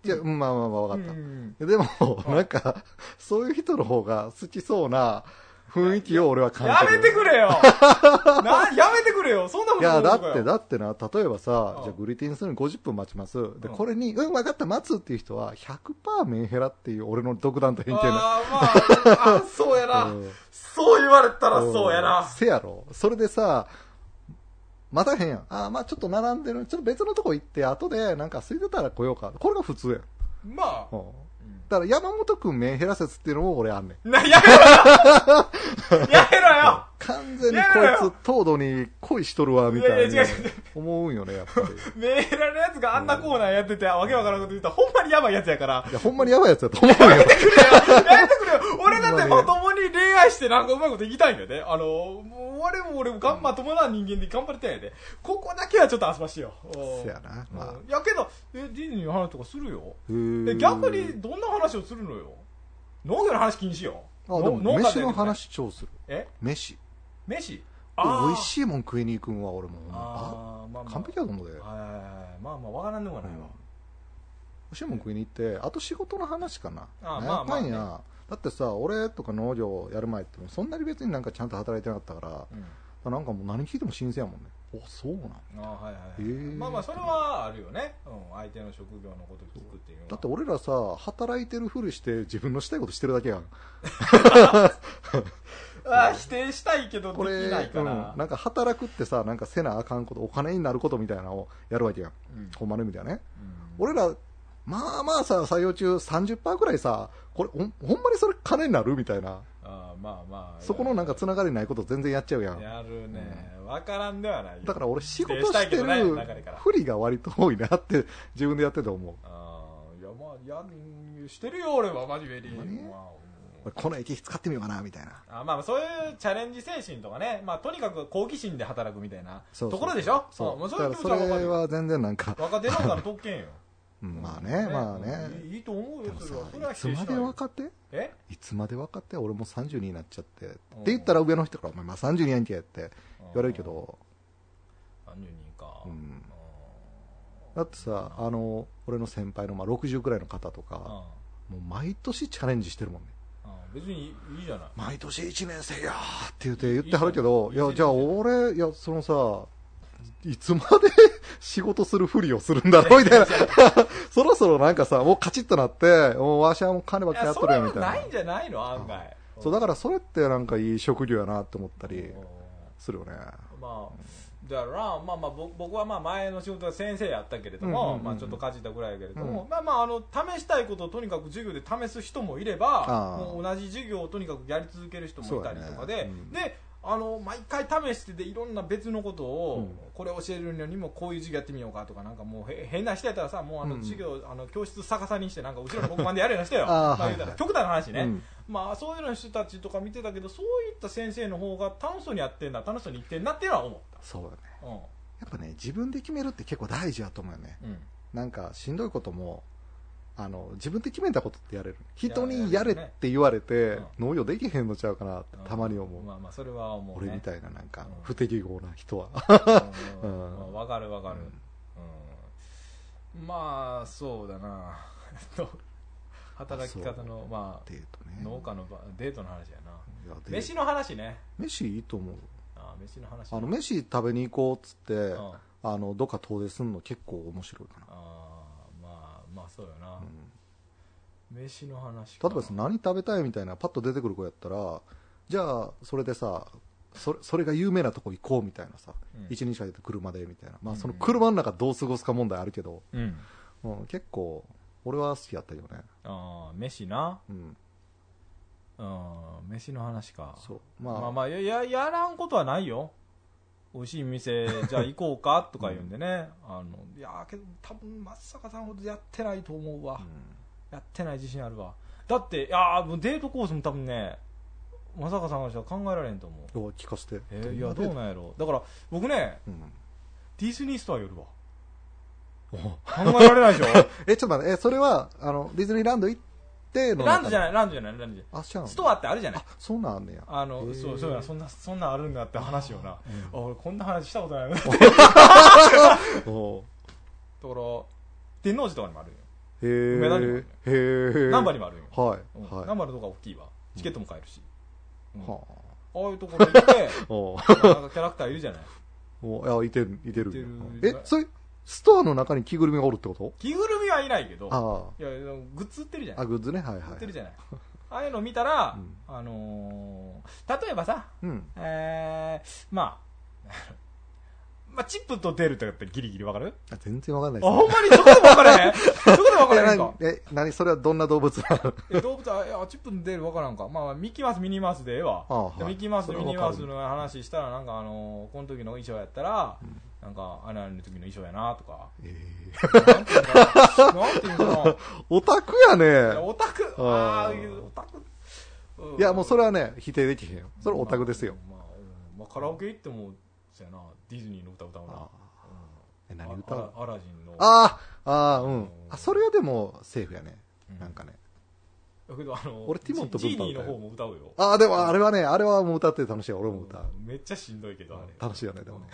いや、うんまあまあまあ分かった。うんでも、なんか、そういう人の方が好きそうな雰囲気を俺は感じる。やめてくれよ な、やめてくれよそんなこといや、だって、だってな、例えばさう、んじゃあグリティンするのに50分待ちます。で、うんこれに、うん、分かった、待つっていう人は、100%メンヘラっていう俺の独断と偏見だ。あーまあ、あ、そうやな。うんそう言われたらそうやな。せやろ。それでさ、待たへんやん。あーまあちょっと並んでる。ちょっと別のとこ行って、後でなんか空いてたら来ようか。これが普通やん。まあう、んだから山本くんメンヘラ説っていうのも俺あんねん。な、やめろよやめろよ完全にこいつ、糖度に恋しとるわ、みたいにいやいや違う違う思うんよね、やっぱり。メーラーのやつがあんなコーナーやってて、わけわからんこと言ったら、ほんまにやばいやつやから。いや、ほんまにやばいやつやと思うよ。やめてくれよやめてくれよ俺だってまともに恋愛してなんかうまいこと言いたいんだよね。あの、もう俺も俺もがんまともな人間で頑張りたいんやで。ここだけはちょっとあすばしいよ。うんせやなまあやけど、え、ディズニーの話とかするよ？え、逆にどんな話をするのよ？農業の話禁止よ。あ、でも、飯の話超する。え？飯。飯？美味い。しいもん食いに行くんは俺も。あまあまあ。完璧だと思うで。はいはいはいまあまあ、わからんでもないわ。美味しいもん食いに行って、あと仕事の話かな。あまあまあねかんや。だってさ、俺とか農業やる前って、そんなに別になんかちゃんと働いてなかったから、うんなんかもう何聞いても新鮮やもんねおそうなんあはいはい、はいへーまあまあそれはあるよね、うん、相手の職業のこと聞くっていうだって俺らさ働いてるふりして自分のしたいことしてるだけやん あ否定したいけどでこれきないかうん。ら、なんか働くってさなんかせなあかんことお金になることみたいなのをやるわけやん。うん。ほんまの意味ではね。うん。俺らまあまあさ採用中30%くらいさこれほんまにそれ金になるみたいな。あーまあまあそこのなんかつながりないこと全然やっちゃうやん。やるね。分からんではないよ。だから俺仕事してる不利が割と多いなって自分でやってて思う。あーいやまあやんしてるよ俺は真面目に、まあ俺この駅使ってみようかなみたいな。あまあそういうチャレンジ精神とかね、まあ、とにかく好奇心で働くみたいなところでしょ？そう。もうそうそれは全然なんか、若手農家の特権よ。うんまあねまあね。いいと思うよそれは。それさはい。つまで分かってえ？いつまで分かって俺もう32になっちゃって。ってうん言ったら上の人から「お前まあ32やんけ」って言われるけど、30人か、うん。あだってさあの俺の先輩のまあ60くらいの方とかもう毎年チャレンジしてるもんね別にいいじゃない。毎年1年生やーって言って言ってはるけどいやじゃあ俺いやそのさいつまで 仕事するふりをするんだろう？みたいな。そろそろなんかさもうカチッとなってもうわしはもう金ばっかりやっとるやんみたいな。ないんじゃないの？案外。そうだからそれってなんかいい職業やなって思ったりうん。するよね。まあだからまあまあぼ僕はまあ前の仕事は先生やったけれども、うんうんうんうん。まあちょっとかじったぐらいやけれども、うん。まあまああの試したいことをとにかく授業で試す人もいればもう同じ授業をとにかくやり続ける人もいたりとかで、ね。うん。であの毎回試してでいろんな別のことを、うん。これ教えるのにもこういう授業やってみようかとかなんかもうへ変な人やったらさもうあのうん。授業、あの教室逆さにしてなんか後ろの黒板でやるような 人よまあ言うたら。極端な話ね、うん。まあそういうの人たちとか見てたけどそういった先生の方が楽しそうにやってんな楽しそうに言ってんなっていうのは思っそうよね。たやっぱね自分で決めるって結構大事やと思うよね。うん、うんなんかしんどいこともあの自分で決めたことってやれる。人やにやれって言われてうん。農業できへんのちゃうかなってたまに思う。まあまあそれは思う、ね、俺みたいななんかうん。不適合な人は。ううん。んまあわかるわかる、うん。まあそうだな。働き方のまデートあね。農家の場デートの話やな。いや飯の話ね。飯いいと思う。あ飯の話。あの飯食べに行こうっつってうん。ああのどっか遠出すんの結構面白いかな。あまあまあそうよな、うん。飯の話か例えばさ何食べたいみたいなパッと出てくる子やったらじゃあそれでさそれそれが有名なとこ行こうみたいなさ、うん。一日かけて車でみたいな、まあ、うん。その車の中どう過ごすか問題あるけど、うん。うん、結構俺は好きやったけどね、ああ飯な。うん、うん。飯の話か。そう。まあ、まあまあやややらんことはないよ。美味しい店 じゃあ行こうかとか言うんでね、あのいやけど多分松坂さんほどやってないと思うわ、やってない自信あるわ。だっていやーもうデートコースも多分ね松坂さんからしたら考えられんと思う。聞かせて、えーいやどうな、なんやろ。だから僕ねうん、ディズニーストア寄るわ。お。考えられないでしょ？えちょっと待って。えそれはあのディズニーランド行っての。ランドじゃいないランドじゃないランドじゃない。あ知らんストアってあるじゃない。あそんなんあんねや。あの、そうそうやそんなそんなんあるんだって話よな、あ俺こんな話したことないな。だかお ら天王寺とかにもあるんよ。へ梅田にもあえるへえ難波にもあるんよ、はい、うん。はい。難波のとこが大きいわ。チケットも買えるし、うん。はあ。あいうところ行って なんかキャラクターいるじゃない。おいやいてるいてるいてるえそれストアの中に着ぐるみがおるってこと？着ぐるみはいないけどあいやグッズ売ってるじゃああない。グッズね。はいはい売ってるじゃない。ああいうの見たら、うん。あのー例えばさうん。えー、まあ まあチップと出るとやったらギリギリわかる？あ全然わかんないあほんまに？そこでも分からへん？そこでも分からへんか？え何？え何？それはどんな動物なの？え動物はいやチップの出る分からんか、まあ、ミッキーマウスミニーマウスでええわ。ああはい。でミッキーマウスそれはミニーマウスの話したらなんかあのこの時の衣装やったら、うんなんかあれあれの時の衣装やなとか。えなんていうの？かななんていうオタクやね。オタク。あああーオタク。いやもうそれはね否定できへんよ。それオタクですよ。まあ、まあカラオケ行ってもそうやな。ディズニーの歌歌うなあえうん。何歌うあアラジンの。ああああうん。うん。あそれはでもセーフやね。うん。なんかね俺ティモンとジブンバ歌うジーニーの方も歌うよああでもあれはねあれはもう歌って楽しい俺も歌ううんめっちゃしんどいけどあれ楽しいよねでもね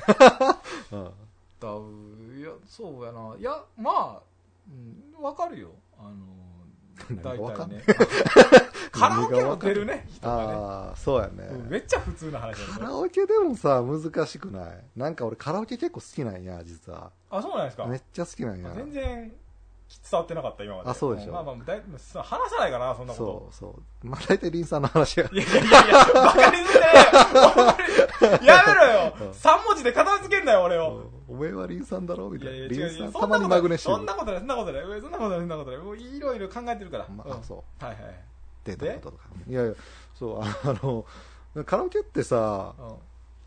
うん 歌ういやそうやないやまあ、うん、分かるよあの何かわかんない。ね。カラオケも出るね、人がね。ああ、そうやね。うんめっちゃ普通な話だカね。ラオケでもさ、難しくない？なんか俺カラオケ結構好きなんや、実は。あ、そうなんですか？めっちゃ好きなんや。全然伝わってなかった、今まで。あそうでしょまあまあ、だいそ話さないかな、そんなこそうそう。まあ大体リンさんの話がと。い。やいやいやバカにすやめろようん三文字で片付けんなよ、俺を。おめえはリンさんだろ？みいやいや、たいな。リン違う違う。さんたまにマグネシウム。そんなことない、そんなことない。そんなことない、そんなことない。もういろいろ考えてるから。まあ、うんそう。はいはい。データのこととか。いやいや、そう、あの、カラオケってさ、うん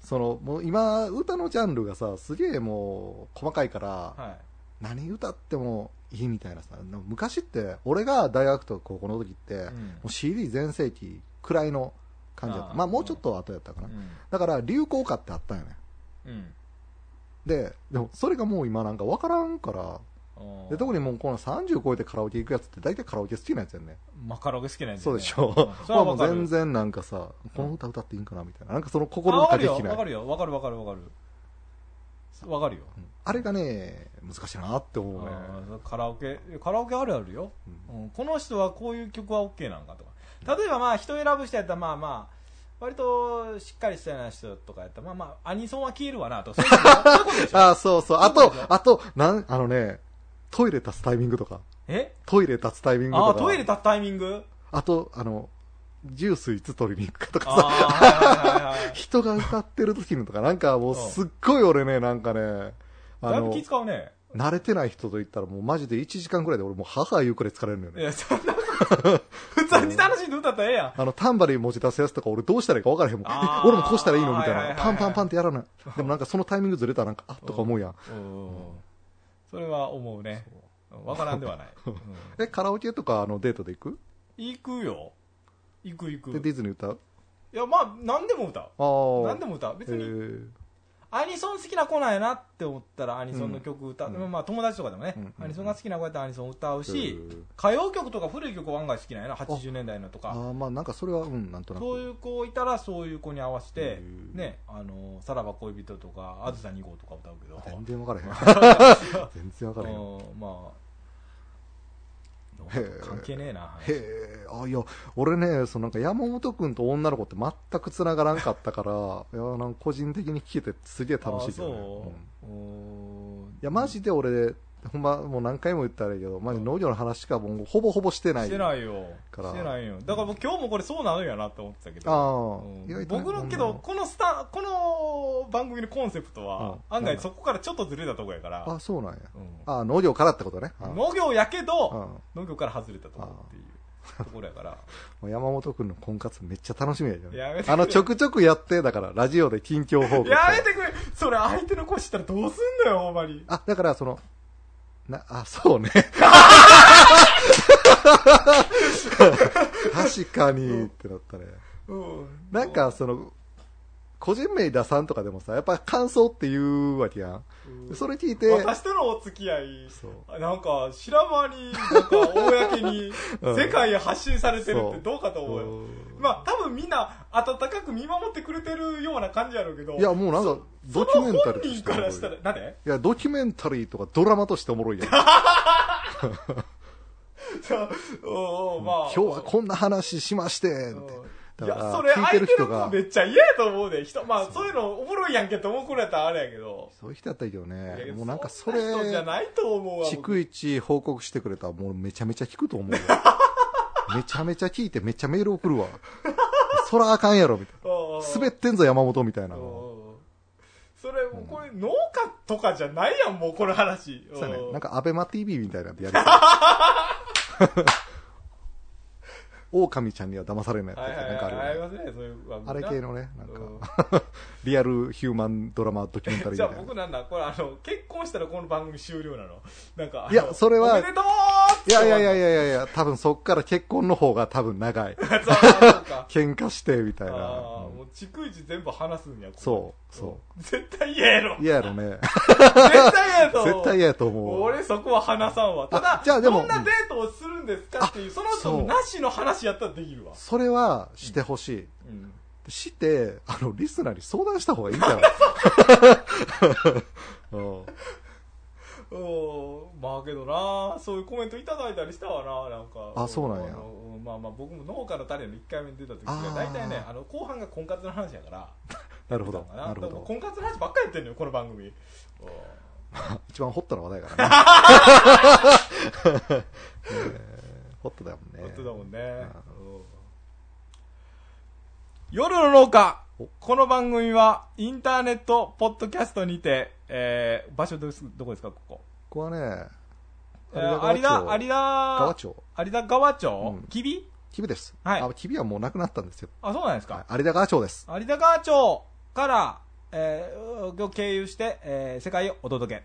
その、もう今、歌のジャンルがさ、すげえもう、細かいから、はい。何歌ってもいいみたいなさ、昔って、俺が大学と高校の時って、もんう CD 全盛期くらいの感じだった。まあ、もうちょっと後やったかな。うんだから、流行歌ってあったよね。うん。で、でも、それがもう今なんか分からんから、で特にもうこの30超えてカラオケ行くやつって大体カラオケ好きなやつやんね。マカロゲ好きなんそうでしょ。んそれはまあもう全然なんかさ、この歌歌っていいんかなみたいな。なんかそのあ心の駆け引きない。わかるよ、わかるわかるわかる。わかるよ。うんあれがね、難しいなって思うね。カラオケ、カラオケあるあるよ、うんこの人はこういう曲は OK なんかとか。例えばまあ人選ぶ人やったらまあまあ、割としっかりしたような人とかやったらまあまあ、アニソンは消えるわなとか、ああ、そうそう。あとあと、なん、あのね、トイレ立つタイミングとか。え？トイレ立つタイミングとか。ああ、トイレ立つタイミング？あと、あの、ジュースいつ取りに行くかとかさ。人が歌ってる時のとか、なんかもうすっごい俺ね、なんかね、あの気、使うね。慣れてない人と言ったらもうマジで1時間くらいで俺もう母言うくらい疲れるのよね。いや、そんな 普通に楽しんで歌ったらええやん。あの、タンバリン持ち出すやつとか俺どうしたらいいか分からへんもん。俺もこうしたらいいのみたいな。はいはいはいはいパンパンパンってやらない。でもなんかそのタイミングずれたらなんか、あっとか思うやん。うんそれは思うね。わからんではない。うんえ、カラオケとかあのデートで行く？行くよ。行く行く。で、ディズニー歌う？いや、まあ、何でも歌う。ああ。何でも歌う。別に、アニソン好きな子なんやなって思ったらアニソンの曲歌う。うんまあ、友達とかでもね、うんアニソンが好きな子やったらアニソン歌うし、うん歌謡曲とか古い曲は案外好きなんやな、80年代のとか。ああ、まあなんかそれは、うん、なんとなく。そういう子いたらそういう子に合わせてうん、ね、あの、さらば恋人とか、あずさ2号とか歌うけど。全然分からへん。全然分からへん。うんまあ関係ねえなへえ、あ、いや、俺ね、そのなんか山本くんと女の子って全く繋がらんかったから、いや、なんか個人的に聞けてすげえ楽しいけどね。そう、うん。いや、マジで俺、ほんま、もう何回も言ったらいいけど、マジ農業の話しかもうほぼほぼしてない。してないよ。からしてないよ。だから僕今日もこれそうなのやなって思ってたけど。ああ。うん。僕のけどこのスタこの番組のコンセプトはうん案外そこからちょっとずれたとこやから。あ、そうなんや。うん。あ、農業からってことね。あ農業やけうどん農業から外れたとこっていうところやから。山本くんの婚活めっちゃ楽しみやけどやめてくれ。あの、ちょくちょくやって、だから、ラジオで近況報告。やめてくれ。それ相手の子知ったらどうすんのよほんまに。あ、だから、その、な、あ、そうね。確かにってなったね。うんなんか、その、個人名出さんとかでもさ、やっぱ感想って言うわけやん。それ聞いて、私とのお付き合い。なんか知ら間になんか公に うん。世界へ発信されてるってどうかと思うよ。うん。まあ多分みんな温かく見守ってくれてるような感じやろうけどいや、もうなんか、そドキュメンタリーとしてからしたらなんでい。や、ドキュメンタリーとかドラマとしておもろいやん。おう。おうまあ。今日はこんな話しまして、うん。って。いやそれ相手の子めっちゃ嫌やと思うで人まあそういうのおもろいやんけと思う子らやったらあれやけどそういう人やったらいいけどね。もうなんかそんな人じゃれ、ないと思うわ僕逐一報告してくれたらもうめちゃめちゃ聞くと思うよ。めちゃめちゃ聞いてめっちゃメール送るわ。そらあかんやろ、みたいな。滑ってんぞ、山本みたいな。うんそそれもうこれ農家とかじゃないやんもうこの話うやねう。んなんか、アベマ TV みたいなんでやりたい。狼ちゃんには騙されないやつなんかあるよね。ますねそういうあれな系のね、なんか、リアルヒューマンドラマドキュメンタリーみじゃあたいな。僕なんだこれあの結婚したらこの番組終了なの。なんかいやそれはおめでとういやいやいやいややいやいや、多分そっから結婚の方が多分長い。喧嘩してみたいな。ああうんもう逐一全部話すんやそうそう。ん絶対嫌やろ。嫌やろね。絶対嫌やと思う。絶対嫌やと思う。俺そこは話さんわ。ただあじゃあでもどんなデートをするんですかっていうその人なしの話やったらできるわ。それはしてほしい。うん。して、あの、リスナーに相談した方がいいんじゃない？うん。うん。まあけどなそういうコメントいただいたりしたわななんか。あそうなんや。まあまあ僕も農家の種の1回目に出た時があー。大体ねあの後半が婚活の話やから。なるほど。かな。なるほど。婚活の話ばっかりやってんのよこの番組。うん。一番ホットな話題やからね、え。ーホットだもんね。本当だもんね、んうん。夜の農家お。この番組はインターネットポッドキャストにて、えー場所ですどこですかここ？ここはねえー有田有田川町。有田川町、うん。キビ？です、はい。あキビはもうなくなったんですよ、あそうなんですか、はい有田川町です。有田川町から、えーを経由して、えー世界をお届け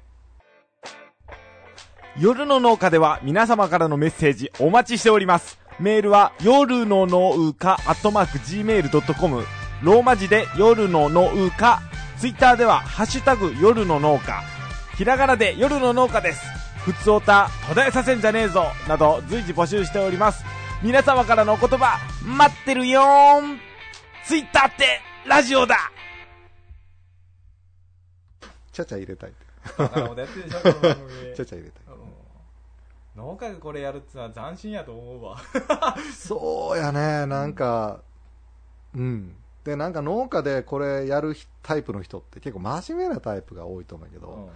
夜の農家では皆様からのメッセージお待ちしております。メールは夜の農家アットマーク Gmail.com ローマ字で夜の農家。ツイッターではハッシュタグ夜の農家。ひらがなで夜の農家です。ふつおた途絶えさせんじゃねえぞなど随時募集しております。皆様からのお言葉待ってるよーん。ツイッターってラジオだ。ちゃちゃ入れたい。ちゃちゃ入れたい農家がこれやるってのは斬新やと思うわ。そうやね。なんかうん。でなんか農家でこれやるタイプの人って結構真面目なタイプが多いと思うけど、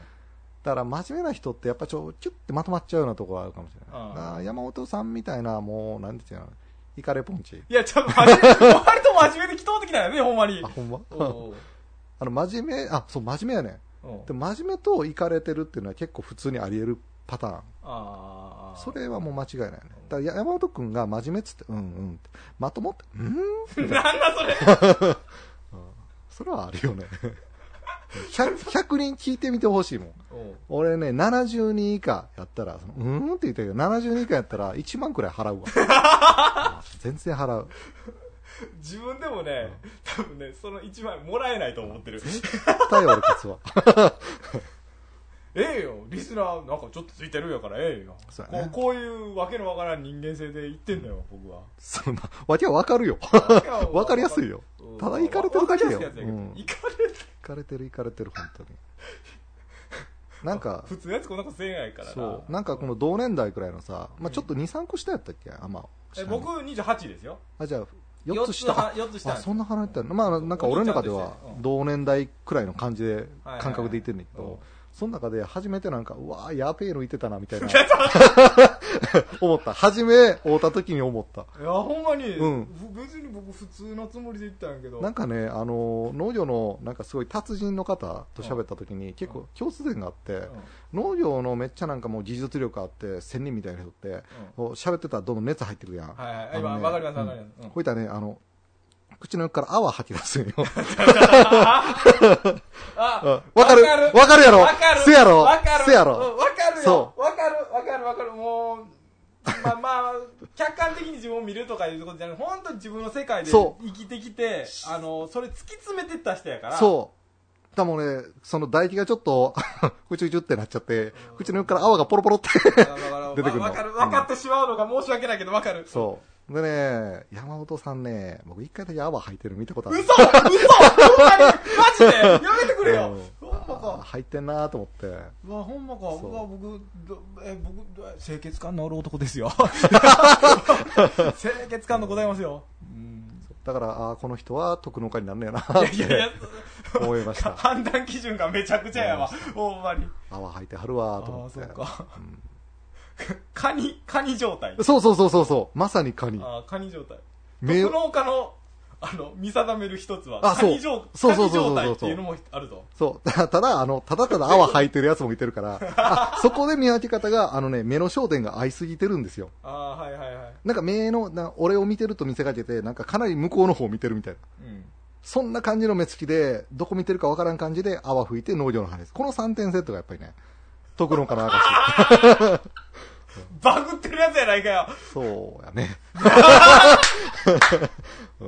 だから真面目な人ってやっぱちょキュッてまとまっちゃうようなところがあるかもしれない、うん。だから山本さんみたいなもうなんていうのイカレポンチ。いや、ちょっと 割と真面目で祈祷的だよね、ほんまに。あ。ほんま？おう あの真面目あそう真面目やね。おうで真面目とイカれてるっていうのは結構普通にあり得るパターン。ああ。それはもう間違いないね。だ山本君が真面目っつってうんうんまともってうんなんだそれ。それはあるよね。100, 100人聞いてみてほしいもん。俺ね70人以下やったらそのうーんって言ったけど70人以下やったら1万くらい払うわ。全然払う。自分でもね、多分ね、その1枚もらえないと思ってる。絶対俺勝つわええよ、リスナーなんかちょっとついてるやからええよ。そうやね。こうこういうわけのわからん人間性で言ってんだよ、僕は。そんなわけは分かるよ。分かりやすいよ。うんただイカれてるだけよ。わかりやすいやつやけどうん。イカれてる。いかれてるいかれてる本当に。なんか普通のやつこんなことせえないからな。そう。なんかこの同年代くらいのさ、まあ、ちょっと23個下やったっけ？あまあえ僕28ですよ。あじゃあ4つ下は4つ下。あそんな離れてるの？まあなんか俺の中では同年代くらいの感じで感覚で言ってんだけうん。どその中で初めてなんかうわーやべえのいてたなみたいな。思った。初め会うた時に思った。いや、ほんまに、うん。ふ別に僕普通のつもりで言ったんやけど。なんかねあの農業のなんかすごい達人の方と喋った時に結構共通点があってうん。農業のめっちゃなんかもう技術力あって仙人みたいな人って喋ってたらどんどん熱入ってくるやん。はいはい、あのね今、わかりますわかります。うん。こういったらねあの口の横から泡吐き出すんよ。わかる？わかる。やろ？わかる。せやろ？わかる。せやろ？うんわかるよ。そわかるわかるわかる。もうまあまあ客観的に自分を見るとかいうことじゃなく本当に自分の世界でそ生きてきてあのそれ突き詰めてった人やから。そう。だもんね、その唾液がちょっと、くちゅくちゅってなっちゃって、口の横から泡がポロポロって。出てくるの。わかる。分かってしまうのが申し訳ないけどわかる。そう。でね、山本さんね、僕一回だけ泡吐いてる見たことある。嘘！嘘！に！マジで？やめてくれよ！うん。ほんまか。あ入ってんなと思って。うわほんまか。そう。うわ僕どえ僕ど清潔感のある男ですよ。清潔感のございますよ。う。んだから、ああ、この人は特農家になんねやなっいやいやいて思いました。判断基準がめちゃくちゃやわ。ほんまに。泡吐いてはるわあと思って。あそうか。うん カニカニ状態そうそうそうそうそう。まさにカニ。あカニ状態目特農家のあの見定める一つはあそうカニ状そうそうそうそうカニ状態っていうのもあるぞそう。た ただ、あの、ただただ泡吐いてるやつもいてるから、あ そこで見分け方が、あのね、目の焦点が合いすぎてるんですよ。ああはいはいはいなんか目の、な俺を見てると見せかけて、なんかかなり向こうの方を見てるみたいな。うんそんな感じの目つきで、どこ見てるかわからん感じで泡吹いて農業の話です。この3点セットがやっぱりね、特農家の証。バグってるやつやないかよ。そうやね、う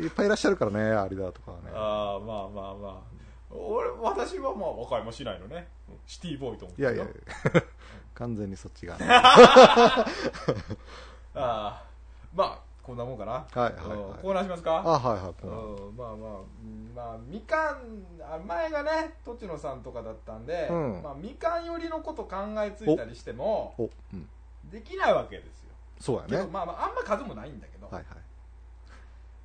ん。いっぱいいらっしゃるからね、有田とかはね。ああまあまあまあ。俺私はまあ和解もしないのね。シティボーイと思っていやいやいや。完全にそっちが、ね。ああまあこんなもんかな？はいはいはいうんコーナーしますか？あ、はいはい。うんまあまあ、うんまあ、みかん、あ前がね、栃野さんとかだったんで、うんまあ、みかん寄りのこと考えついたりしても、お、うん。できないわけですよ。そうやね。けどまあまあ、あんま数もないんだけど、はいはい。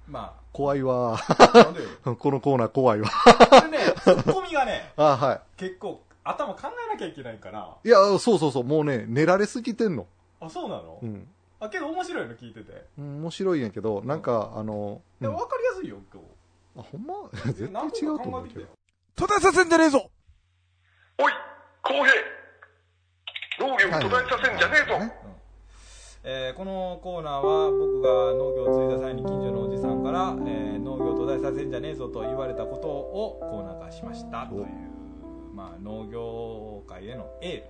ま怖いわ。あ、なんで？よ このコーナー怖いわ。これね、ツッコミがね、あ、は結構頭考えなきゃいけないから、い。いや、そうそうそう、もうね、寝られすぎてんの。あ、そうなの、うん。あ、けど面白いの聞いてて。面白いんやけど、なんか、あの、でうん。も分かりやすいよ、今日。あ、ほんま？絶対違うと思うけど。途絶えさせんじゃねえぞおい、公平。農業途絶えさせんじゃねえぞ、ねえーこのコーナーは僕が農業を継いだ際に近所のおじさんから、えー農業を途絶えさせんじゃねえぞと言われたことをコーナー化しました。という、まあ、農業界へのエ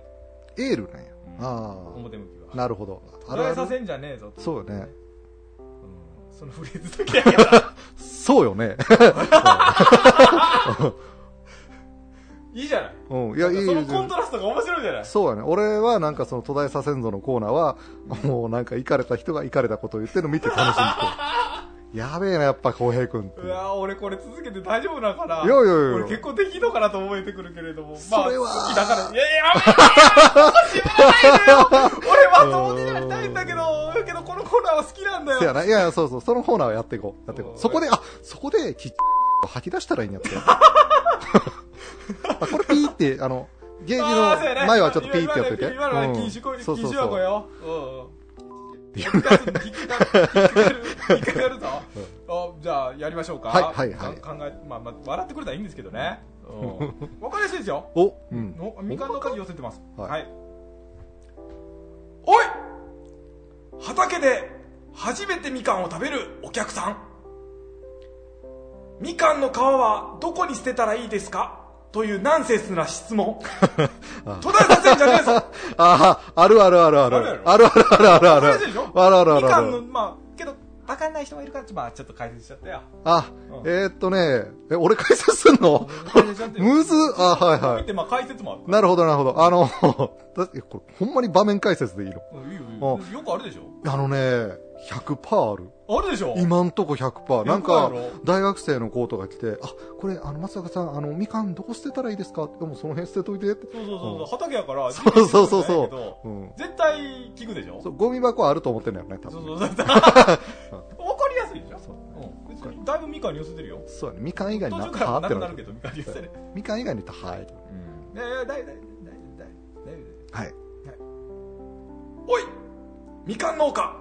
エールなんや。うん。あー。ル表向きは。あ、なるほど。途絶えさせんじゃねえぞとそうよね。うんそのフレーズだけやから そうよね。いいじゃないうん。いや、いいそのコントラストが面白いじゃないそうやね。俺はなんかその途絶えさせんぞのコーナーは、もうなんか行かれた人が行かれたことを言ってるの見て楽しんでて。やべえな、やっぱ浩平君ってう。わー俺これ続けて大丈夫なのかな?いやいやいや俺結構適当かなと思えてくるけれども。それはまあ、好きだから。いやいや、やめて俺はそうでやりたいんだけど、けどこのコーナーは好きなんだよ。せやな。いやいや、そうそう。そのコーナーはやっていこう。やっていこうんう。そこで、あ、そこで、きっ吐き出したらいいんやって。あこれピーって、あの、ゲージの前はちょっとピーってやっといて。今のはうん禁止うそう止。よ。うんっかかる、引っかかる、引っかかる、ぞ。あじゃあ、やりましょうか。はいはいはいか考え、まあまあ、笑ってくれたらいいんですけどね。うん わかりやすいですよ。お、うん。のみかんの果に寄せてます。はいはい。おい畑で初めてみかんを食べるお客さん。みかんの皮はどこに捨てたらいいですか？というナンセンスな質問。途絶えさせんじゃねえぞ ああ、あるあるあるある。あるあるあるあるあるある。あるあるあるみかんの。まあ、けど、わかんない人がいるから、まあ、ちょっと解説しちゃったよ。あう、んえーっとね、え、俺解説すんの？むずあ、はいはい。見て、まあ、解説もある。なるほどなるほど。あの、これほんまに場面解説でいいの？うんいいよいいよ。よくあるでしょ？あのね、100%ある。あるでしょ？今んとこ100%。なん100%か大学生の子とか来て、あ、これ、あの、松坂さん、あの、みかんどこ捨てたらいいですか？でもその辺捨てといてって。そうそうそうそう、畑やから、そうそうそうそ言うう。うん。絶対聞くでしょ？そう、ゴミ箱あると思ってんのよね、多分。そうそうそう。わかりやすいでしょ？そううん。だいぶみかんに寄せてるよ。そうやね。みかん以外になった途中からはってなるなるけ。ど、みかんに寄せ。みかん以外に言ったらはい。うん。いやいや、だいだいだいだいだいはい。おいみかん農家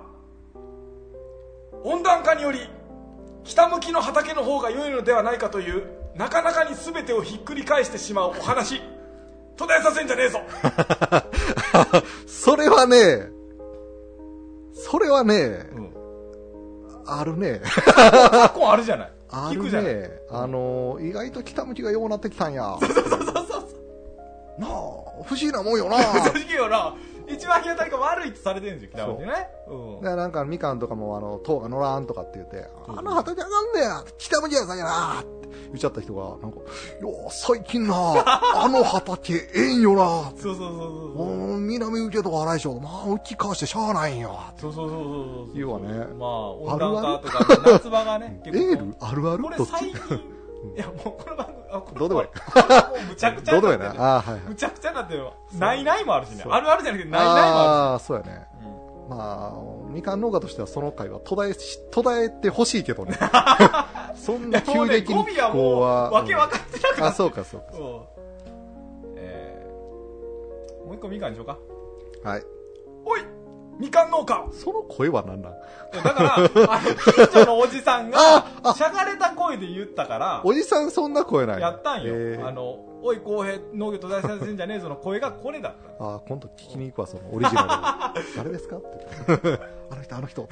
温暖化により北向きの畑の方が良いのではないかというなかなかに全てをひっくり返してしまうお話途絶えさせんじゃねえぞ それはね、それはね、うんあるね。昨今あるじゃないある 聞くじゃないね。あの、意外と北向きがようなってきたんや。そうそうそうそうなあ、不思議なもんよな。正直よな一番日当たりが悪いってされてるんですよ北向きね。う。ん。でなんかみかんとかもあの糖が乗らんとかって言って、あの畑あかんねや、北向きやさんやなって言っちゃった人が、なんか、よ最近な、あの畑ええんよなそうそうそうそうそう。もう南受けとか荒いしょ、まあ、浮きかわしてしゃあないんや。そうそうそうそうそう言うわね。まあ温暖化とか夏場がねエール？あるある？これ最近いやもうこの番組あこれどうでもいいむちゃくちゃどうでもいいにな。ああ、はいはい。むちゃくちゃになってるわないないもあるしねあるあるじゃなくてないないもあああ、そうやね。まあ、みかん農家としてはその回は途絶えし、途絶えてほしいけどね。そんな急激に語尾は。わけ分かってなくうんあ、そうかそうか。えーもう一個みかんにしようかはいみかん農家その声は何なん？だから、あの、近所のおじさんがああ、しゃがれた声で言ったから、おじさんそんな声ないやったんよ。えーあの、おい、公平、農業途絶えさせんじゃねえぞの声がこれだった。あ今度聞きに行くわ、そのオリジナル。誰ですか？って。あの人、あの人。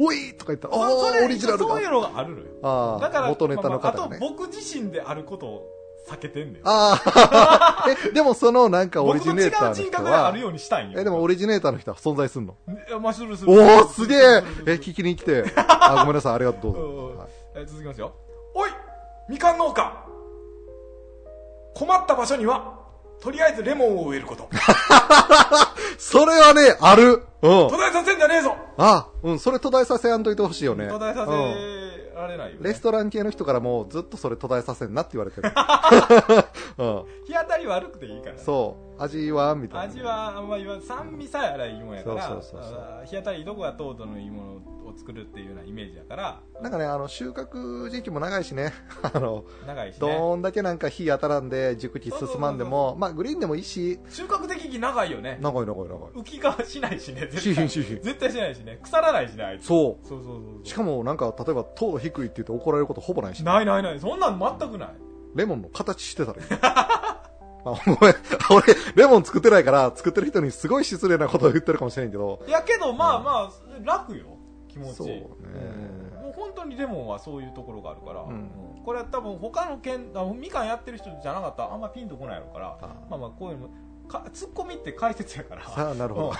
おいとか言ったら、あそれあ、オリジナルかそういうのがあるのよ。ああ、だから、元ネタのまあまあ方がねあと。僕自身であることを避けてんだよ。ああ、え、でもそのなんかオリ僕と違うジネーターの人人格があはる、ようにしたいんよ。え、でもオリジネーターの人は存在すんの？いや、まあ、するする。おー、すげええ、聞きに来て。あ、ごめんなさい、ありがとう。は いえー続きますよ。おいみかん農家困った場所にはとりあえずレモンを植えること。それはね、あるうん途。絶えさせんじゃねえぞあ、うん、それ途絶えさせやんといてほしいよね。途絶えさうんせられないよ、ね。レストラン系の人からもずっとそれ途絶えさせんなって言われてる。うん。日当たり悪くていいから。そう。味はみたいな。味はあんまり言わ酸味さえあらいいもんやからそうそうそうそうあー日当たりどこが糖度のいいものを作るっていうようなイメージやからなんかね、あの、収穫時期も長いしね。あの、長いしねどんだけなんか火当たらんで熟知進まんでも、まあグリーンでもいいし、収穫的期長いよね長い長い長い。浮きがしないしね絶しひ対んしひん。絶対しないしね。腐らないしねあいつ。そそうそうそうう。そしかもなんか、例えば糖度低いって言って怒られることほぼないしう、ないないない。そんなん全くない。レモンの形してたらいい。あ、ごめん。俺、レモン作ってないから、作ってる人にすごい失礼なことを言ってるかもしれんけど、いやけどまあまあ楽よ気持ち。そうね。うん。もう本当にレモンはそういうところがあるから、ん。うん。これは多分他の県あみかんやってる人じゃなかったらあんまピンとこないやろからあ。まあまあこういうのかツッコミって解説やからさあ、なるほど。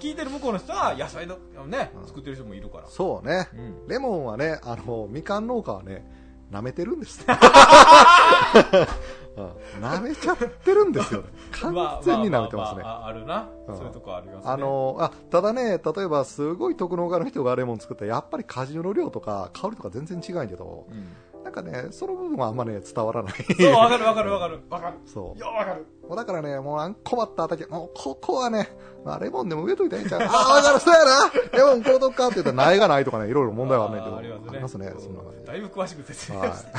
聞いてる向こうの人は野菜のねうん作ってる人もいるから、そうね。うんレモンはね、あの、みかん農家はね、舐めてるんです。うん舐めちゃってるんですよね。完全に舐めてますね。ああるな、うんそういうとこありますねあのあただね、例えばすごい特農家の人がレモン作ったら、やっぱり果汁の量とか香りとか全然違うんやけど、うん、なんかね、その部分はあんまね、伝わらない。そうわかるわかるわかる。わかる。そう。よわかる。もうだからね、もう困った時、もうここはね、まあ、レモンでも植えといたらいいんちゃう。ああ、わかる、そうやな。レモンこうとくかって言ったら、苗がないとかね、いろいろ問題はあんねんけど、ありますね。ありますね、そんな感じだいぶ詳しく説明はい。して、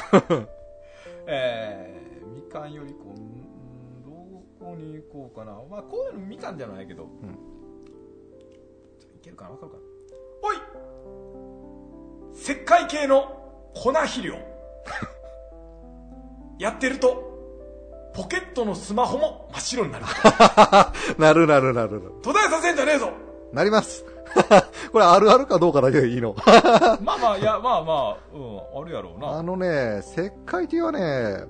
えー、みかんよりこううんどこに行こうかな。まあこういうのみかんじゃないけど、ん。ちょいけるかな？わかるかな？おい！石灰系の粉肥料 やってるとポケットのスマホも真っ白になるなる なるなるなる。途絶えさせんじゃねえぞなります。これあるあるかどうかだけでいいの。まあまあいやまあまあうんあるやろうなあのね、石灰系はね、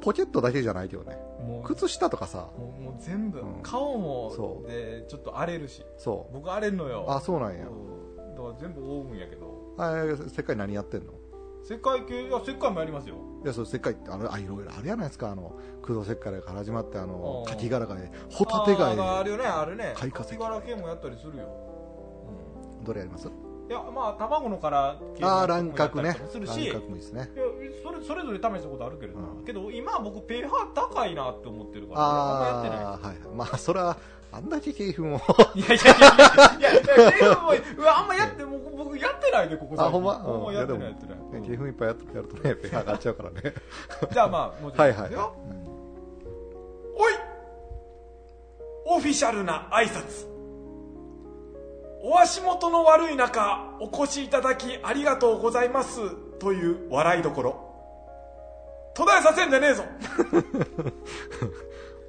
ポケットだけじゃないけどね。もう靴下とかさ、もうもう全部、うん顔もそうでちょっと荒れるしそ僕荒れるのよう。あ、そうなんや。うんだから全部覆うんやけどあ石灰何やってんの？世界系いや世界もやりますよ。いや、そう、石灰って、あの、あ、いろいろあるやないですか、あの、工藤石灰から始まって、あのう、ん。カキ殻がね、ホタテ貝あーあるよねあるね。貝化石。殻系もやったりするよ、どれやります？うん、いやまあ卵の殻系ああ、の乱獲ねやったりもする。し。乱獲もいいですね。いやそれそれぞれ試したことあるけれどな、うん。けど今僕 pH 高いなって思ってるからあんまやってないはい。まあ、それは、あんだけ景粉を。いやいやいやいやいやいやもううわあんまやってもう僕やってないでここあほんま？もうやってないうんやってない、景粉いっぱいやっやるとね、ペア上がっちゃうからね。じゃあまあもうちょっとはいはい。おいオフィシャルな挨拶。お足元の悪い中お越しいただきありがとうございます。という笑いどころ。途絶えさせんじゃねえぞ。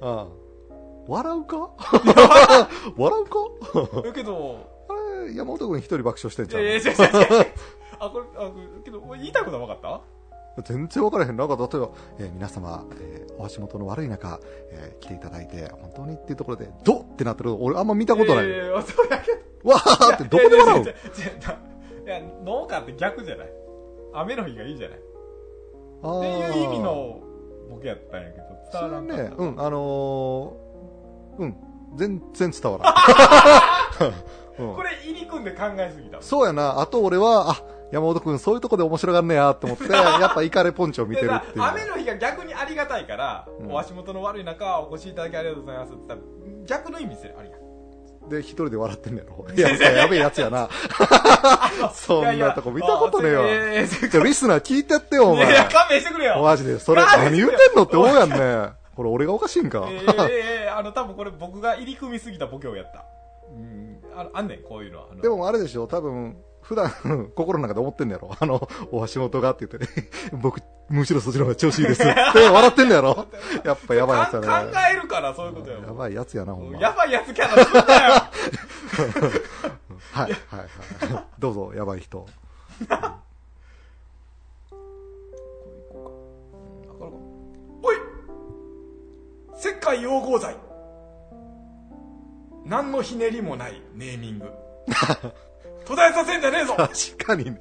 ああ。笑うか？笑うか？だけど。あれ、山本君一人爆笑してんいじゃん。やいや違う違う違う。あこれあけど言いたいことは分かった？全然分からへん。なんか、例えば、えー皆様、えーお足元の悪い中、えー来ていただいて、本当にっていうところで、ドってなってる俺あんま見たことない。いやいやそうやけ。どわーって、どこで笑う？いやいやいやいやいや農家って逆じゃない？雨の日がいいじゃない？あってーいう意味のボケやったんやけど伝わらんかった。ね、うん、あのー、うん、全然伝わらん。うんこれ入り組んで考えすぎたそうやな。あと俺は、あ、山本君そういうとこで面白がんねやと思って、やっぱイカレポンチを見てるっていう。雨の日が逆にありがたいから、うんお足元の悪い中お越しいただきありがとうございますって言ったら逆の意味ですよありがとうで、一人で笑ってんねやろ。いや、やべえやつやな。そんなとこ見たことねえわいやいやいやいじゃあリスナー聞いてってよ、お前。やいや勘弁してくれよマジで。それ、勘弁何言うしてくれてんのって思うやんね。これ俺がおかしいんか。えーえーあの多分これ僕が入り組みすぎたボケをやったうんあのあんねんこういうのはでもあれでしょ、多分、普段、心の中で思ってんねやろ。あの、お足元がって言ってね、僕、むしろそっちの方が調子いいですって 笑ってんねやろ。やっぱやばいやつやね。かん考えるからそういうことよやばいやつやな、ほんま。やばいやつキャラ作ったよはい、はい、はい。どうぞ、やばい人。石灰溶合剤何のひねりもないネーミング 途絶えさせんじゃねえぞ確かにね。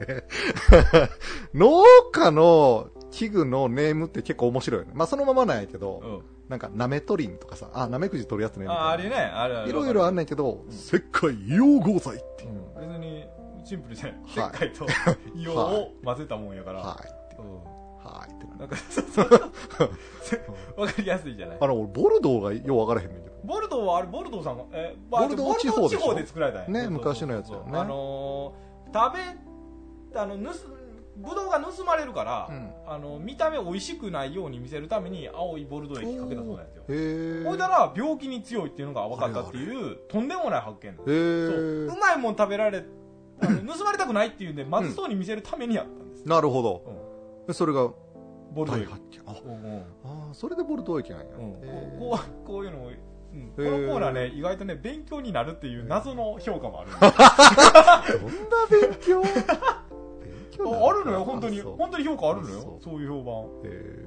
農家の器具のネームって結構面白いよね。まあそのままなんやけど、なんか、なめとりんとかさ、あ、なめくじ取るやつね。あ、あれね、あるある。いろいろあんねんけど、石灰硫黄合剤っていう。うん。別に、シンプルじゃない。石はい灰と 硫黄を混ぜたもんやから。はい。うんはいってななんか、そうそう。わかりやすいじゃない？あの、俺、ボルドーがよう分からへんねんけど。ボルドーはあれ、ボルドーさんが、え、まあボルドー地方でしょボルドー地方で作られたんや。ねそうそう昔のやつよねあのー、食べ、あの、盗、ぶどうが盗まれるから、うん。あの、見た目美味しくないように見せるために、青いボルドー液かけたそうなんですよ。ほいだら、病気に強いっていうのが分かったっていう、とんでもない発見へそう。ーう。まいもん食べられ、あの盗まれたくないっていうんで、まずそうに見せるためにやったんです。なるほど。うん。でそれが、ボルドー液。大発見。あ、あーそれでボルドー液なんや。こうこういうのも、うんこのコーナーね、意外とね、勉強になるっていう謎の評価もある。どんな勉強？勉強なああるのよ、本当に。本当に評価あるのよそ。ういう評判。へ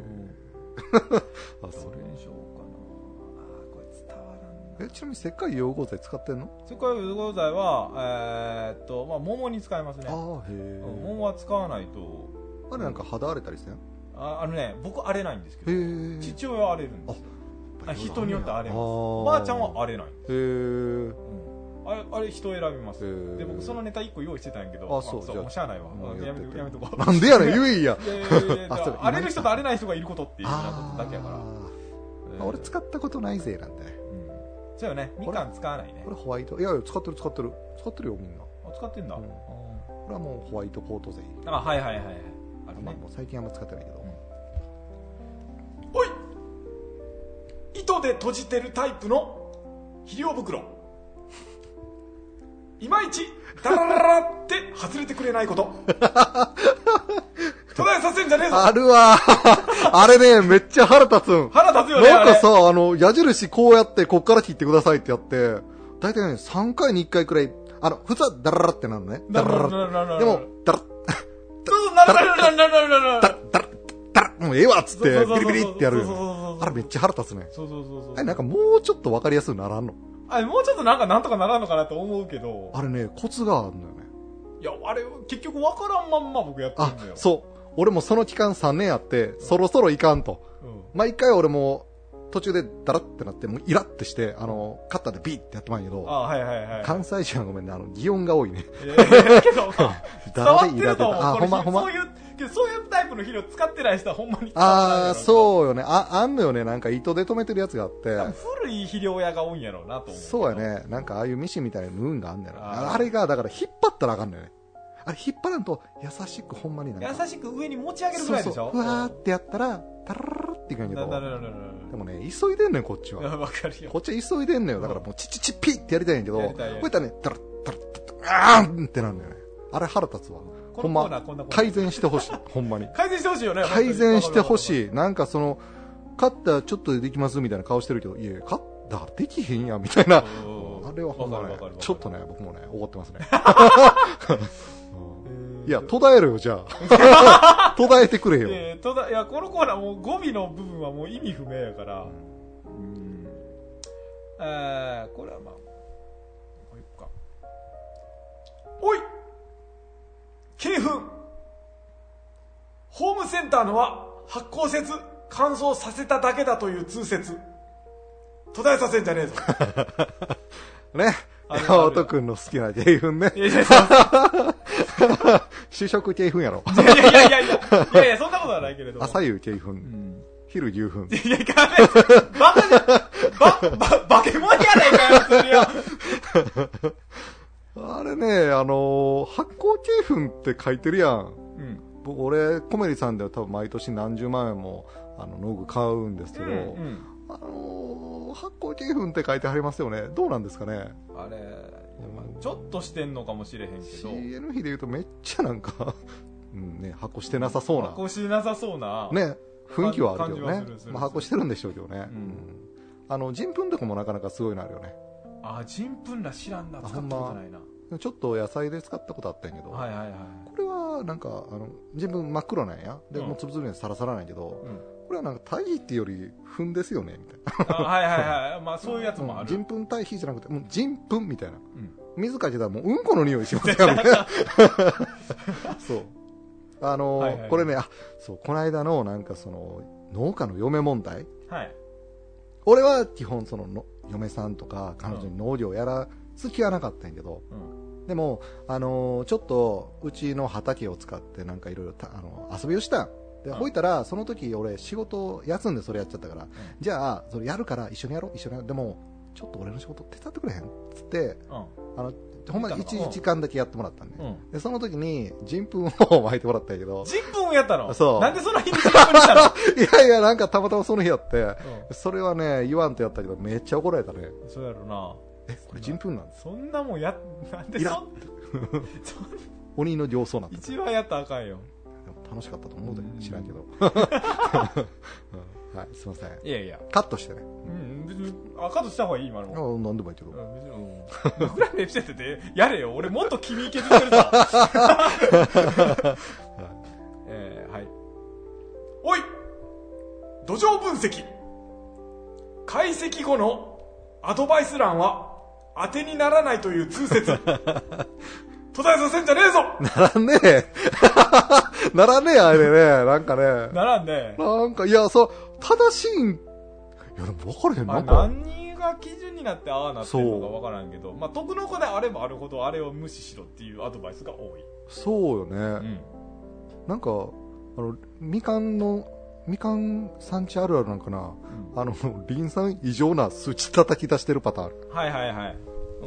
あ、それ。にしようかな。あーこれ伝わらんな。え、ちなみに石灰硫黄合剤使ってんの？世界有効剤は、えーっと、まあ、桃に使いますね。ああ、へ。桃は使わないと、あれなんか肌荒れたりしてん？へああのね、僕荒れないんですけど、え。父親は荒れるんですよ。あ人によって荒れます。おばあちゃんは荒れない。へえ。うんあれ、あれ人選びます。で、僕そのネタ1個用意してたんやけど、あそうじゃあもうしゃあないわ。やめとやめとこう。なんでやねん、言えいや。荒れる人と荒れない人がいることっていうようなあことだけやから。俺使ったことないぜ、なんで。うんそうよね、みかん使わないねこ。れホワイト？いやいや、使ってる使ってる。使ってるよ、みんな。あ使ってんだ。これはもうホワイトコートゼあ、はいはいはいはい。あるまあね。もう最近あんま使ってないけど。おい糸で閉じてるタイプの肥料袋 いまいちダラララって外れてくれないこと 途絶えさせんじゃねえぞあるわ あれね、めっちゃ腹立つん。腹立つよねなんかさ、あの、矢印こうやって、こっから切ってくださいってやって、だいたいね、3回に1回くらい、あの、普通はダラララってなるのね。ダラララ。でも、ダラ、そもうええわっつって、ビリビリってやるよ。あれめっちゃ腹立つね。そうそうそうそう。あれなんかもうちょっとわかりやすくならんのあれ、もうちょっとなんかなんとかならんのかなと思うけど、あれね、コツがあるのよね。いや、あれ、結局わからんまんま僕やってるんだよ。、そう。俺もその期間3年あって、そろそろいかんと。うん。毎回俺も途中でダラってなって、もうイラってして、あの、カッターでビーってやってまんやけど、あ、はいはいはい。関西人はごめんね、あの、擬音が多いね。いやいやけど、まあ 伝わってると思う。あ、ほんまほんまそう。いう、けどそういうタイプの肥料使ってない人はほんまにあー、う。そうよね。あ、あんのよね。なんか糸で止めてるやつがあって。古い肥料屋が多いんやろうなと思う。そうや。ね。なんかああいうミシンみたいな縫うんがあんねやろ。あーあれが、だから引っ張ったらあかんのよね。あれ引っ張らんと、優しくほんまに。優しく上に持ち上げるぐらいでしょ？そうそう。ふわーってやったら、タラララっていくんやけど。なななななでもね、急いでんのよ、こっちは。な わかるよこ。っちは急いでんのよ。だからもう、チチチピってやりたいんやけど、こうやったらね、ダラッダラッダラッあーんってなんだよね。あれ腹立つわ。ほんま改善してほしい。ほんまに。改善してほしいよね。改善してほい。しい。なんかその、カッターちょっとでできますみたいな顔してるけど、いや、カッターできへんやんみたいな。うんあれはほんまねちょっとね、僕もね、怒ってますね。えーいや、途絶えろよ、じゃあ。途絶えてくれよ。えーとだいや、このコーナーもう語尾の部分はもう意味不明やから。うん。えー、これはまあ、これいくか。おい鶏粉ホームセンターのは発酵せず乾燥させただけだという通説途絶えさせんじゃねえぞ ね。山本くんの好きな鶏粉ね。いやいや、主食鶏粉やろ。いやいやいやいやいや、いやそんなことはないけれども。朝夕鶏粉う。ん。昼牛粉。いや、かめ、バカじゃ、ば、ば、バケモンやないかよ。あれね、あのー発酵鶏粉って書いてるやん。うん。僕、俺、コメリさんでは多分毎年何十万円も、あの、農具買うんですけど、うん。あのー発酵鶏粉って書いてありますよね。どうなんですかね。あれ、まあちょっとしてんのかもしれへんけど。CN 比で言うとめっちゃなんか、うんね、発酵してなさそうな発。酵しなさそうな。。ね、雰囲気はあるけどねまあ、発酵してるんでしょうけどね。んうんあの、人糞とかもなかなかすごいのあるよね。あ、人糞ら知らんな。あ使ったことないな。ちょっと野菜で使ったことあったんやけど、はいはいはい。これはなんか、あの、人糞真っ黒なんや。で、うんもうつぶつぶにサラサラなんやけど、うん。これはなんか堆肥っていうより糞ですよね、みたいな。あはいはいはい。まあそういうやつもある。人糞堆肥じゃなくて、もう人糞みたいな。うん。水かけたらもううんこの匂いしますよ。そう。あのーはいはいこれね、あ、そう、この間のなんかその、農家の嫁問題はい。俺は基本そのの嫁さんとか彼女に農業やらす気はなかったんやけど、うん。でも、あのーちょっとうちの畑を使ってなんかいろいろ遊びをしたんでうん。ほいたらその時俺仕事休んでそれやっちゃったから、じゃあそれやるから一緒にやろう一緒にやろう。でもちょっと俺の仕事手伝ってくれへん。っつってうん。あのほんまに言ったの？1時間だけやってもらったんで,、うん。でその時に人糞を巻いてもらったんやけど。人糞をやったの？そう。なんでその日に人糞にしたの？いやいやなんかたまたまその日やって。うそれはね言わんとやったけどめっちゃ怒られたね。ん。そうやろな。えこれ人糞なんそんなもんや、なんでそん、鬼の形相なんて一番やったらあかんよ。楽しかったと思うでうん知らんけど、うん はいすいませんいやいや。カットしてねうん、別に、赤とした方がいい、今の。あ何でもいいけど、うん、別に、うん。僕らでしててて、やれよ。俺もっと君削ってるぞ。えー、はい。おい土壌分析解析後のアドバイス欄は当てにならないという通説。途絶えさせんじゃねえぞならんねえ ならんねえあれね。なんかね。ならんね。なんかいやそう正しいん。いやでも分からへん。まあ、なんか。何が基準になってああなってるのかわからんけど、まあ、徳の子であればあるほどあれを無視しろっていうアドバイスが多い。そうよね、うん。なんかあのみかんのみかん産地あるあるなんかな。あのリン酸異常な数値叩き出してるパターンはいはいはい。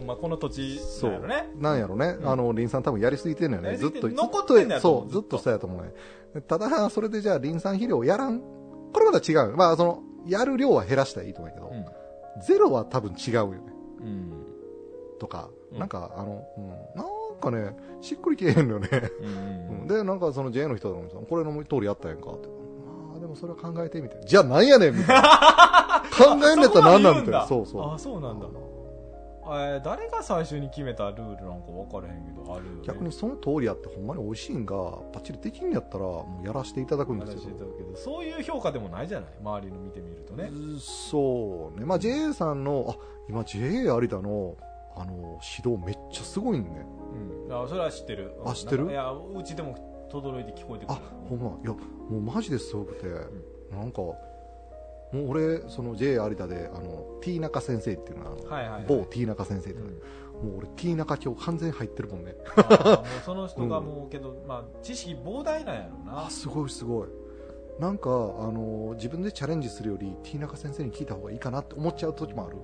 まあ、この土地そなんやろね。なんやろね、うん。あのリン酸多分やりすぎてんのよね。ずっと。残ってんだよとそうずっと。そうやと思うね。ただそれでじゃあリン酸肥料をやらん。これまた違う。まあそのやる量は減らしたらいいと思うけど、うん。ゼロは多分違うよね。うん。とか、うん。なんかあの、うん、なんかねしっくりきえへんのよね、うん。うん。でなんかその JA の人とかもさこれの通りやったやんかって。ああでもそれは考えてみたいなじゃあなんやねんみたいな。考えんねったらなんなんみたいな。そうそう。あそうなんだえー誰が最初に決めたルールなんか分からへんけどあるよ、ね、逆にその通りやってほんまに美味しいんがパッチリできんやったらもうやらせていただくんですけどそういう評価でもないじゃない周りの見てみるとね。そうね。まあ JA さんのあ今 JA 有田のあの指導めっちゃすごいんね。うん。あそれは知ってる。うんあ知ってる？いやうちでも轟いて聞こえてくあるほんま。いやもうマジですごくて、なんかもう俺その JA 有田であの T 中先生っていうのはあの、はいはいはい。某 T 中先生っていうの、うんもう俺 T 中今日完全に入ってるもんね。もうその人がもうけど、まあ、知識膨大なんやろうな。あすごいすごい。なんかあの自分でチャレンジするより T 中先生に聞いた方がいいかなって思っちゃう時もある、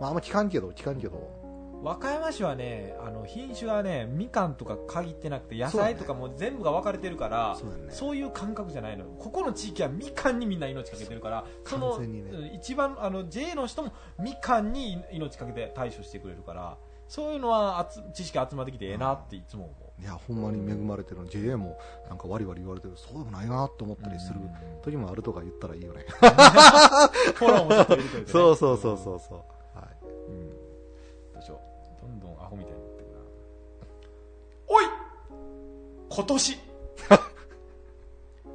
まあ、あんま聞かんけど聞かんけど和歌山市はねあの品種がねみかんとか限ってなくて野菜とかも全部が分かれてるからそうだね。そういう感覚じゃないのここの地域はみかんにみんな命かけてるからそのねうん一番あの JA の人もみかんに命かけて対処してくれるからそういうのはあつ知識集まってきてええなっていつも思う。いやほんまに恵まれてるの。JA もなんかワリワリ言われてる。そうでもないなと思ったりするうん。うんうん時もあるとか言ったらいいよね。フォローもちょっと入れて、ね、そうそうそうそうそうおい今年。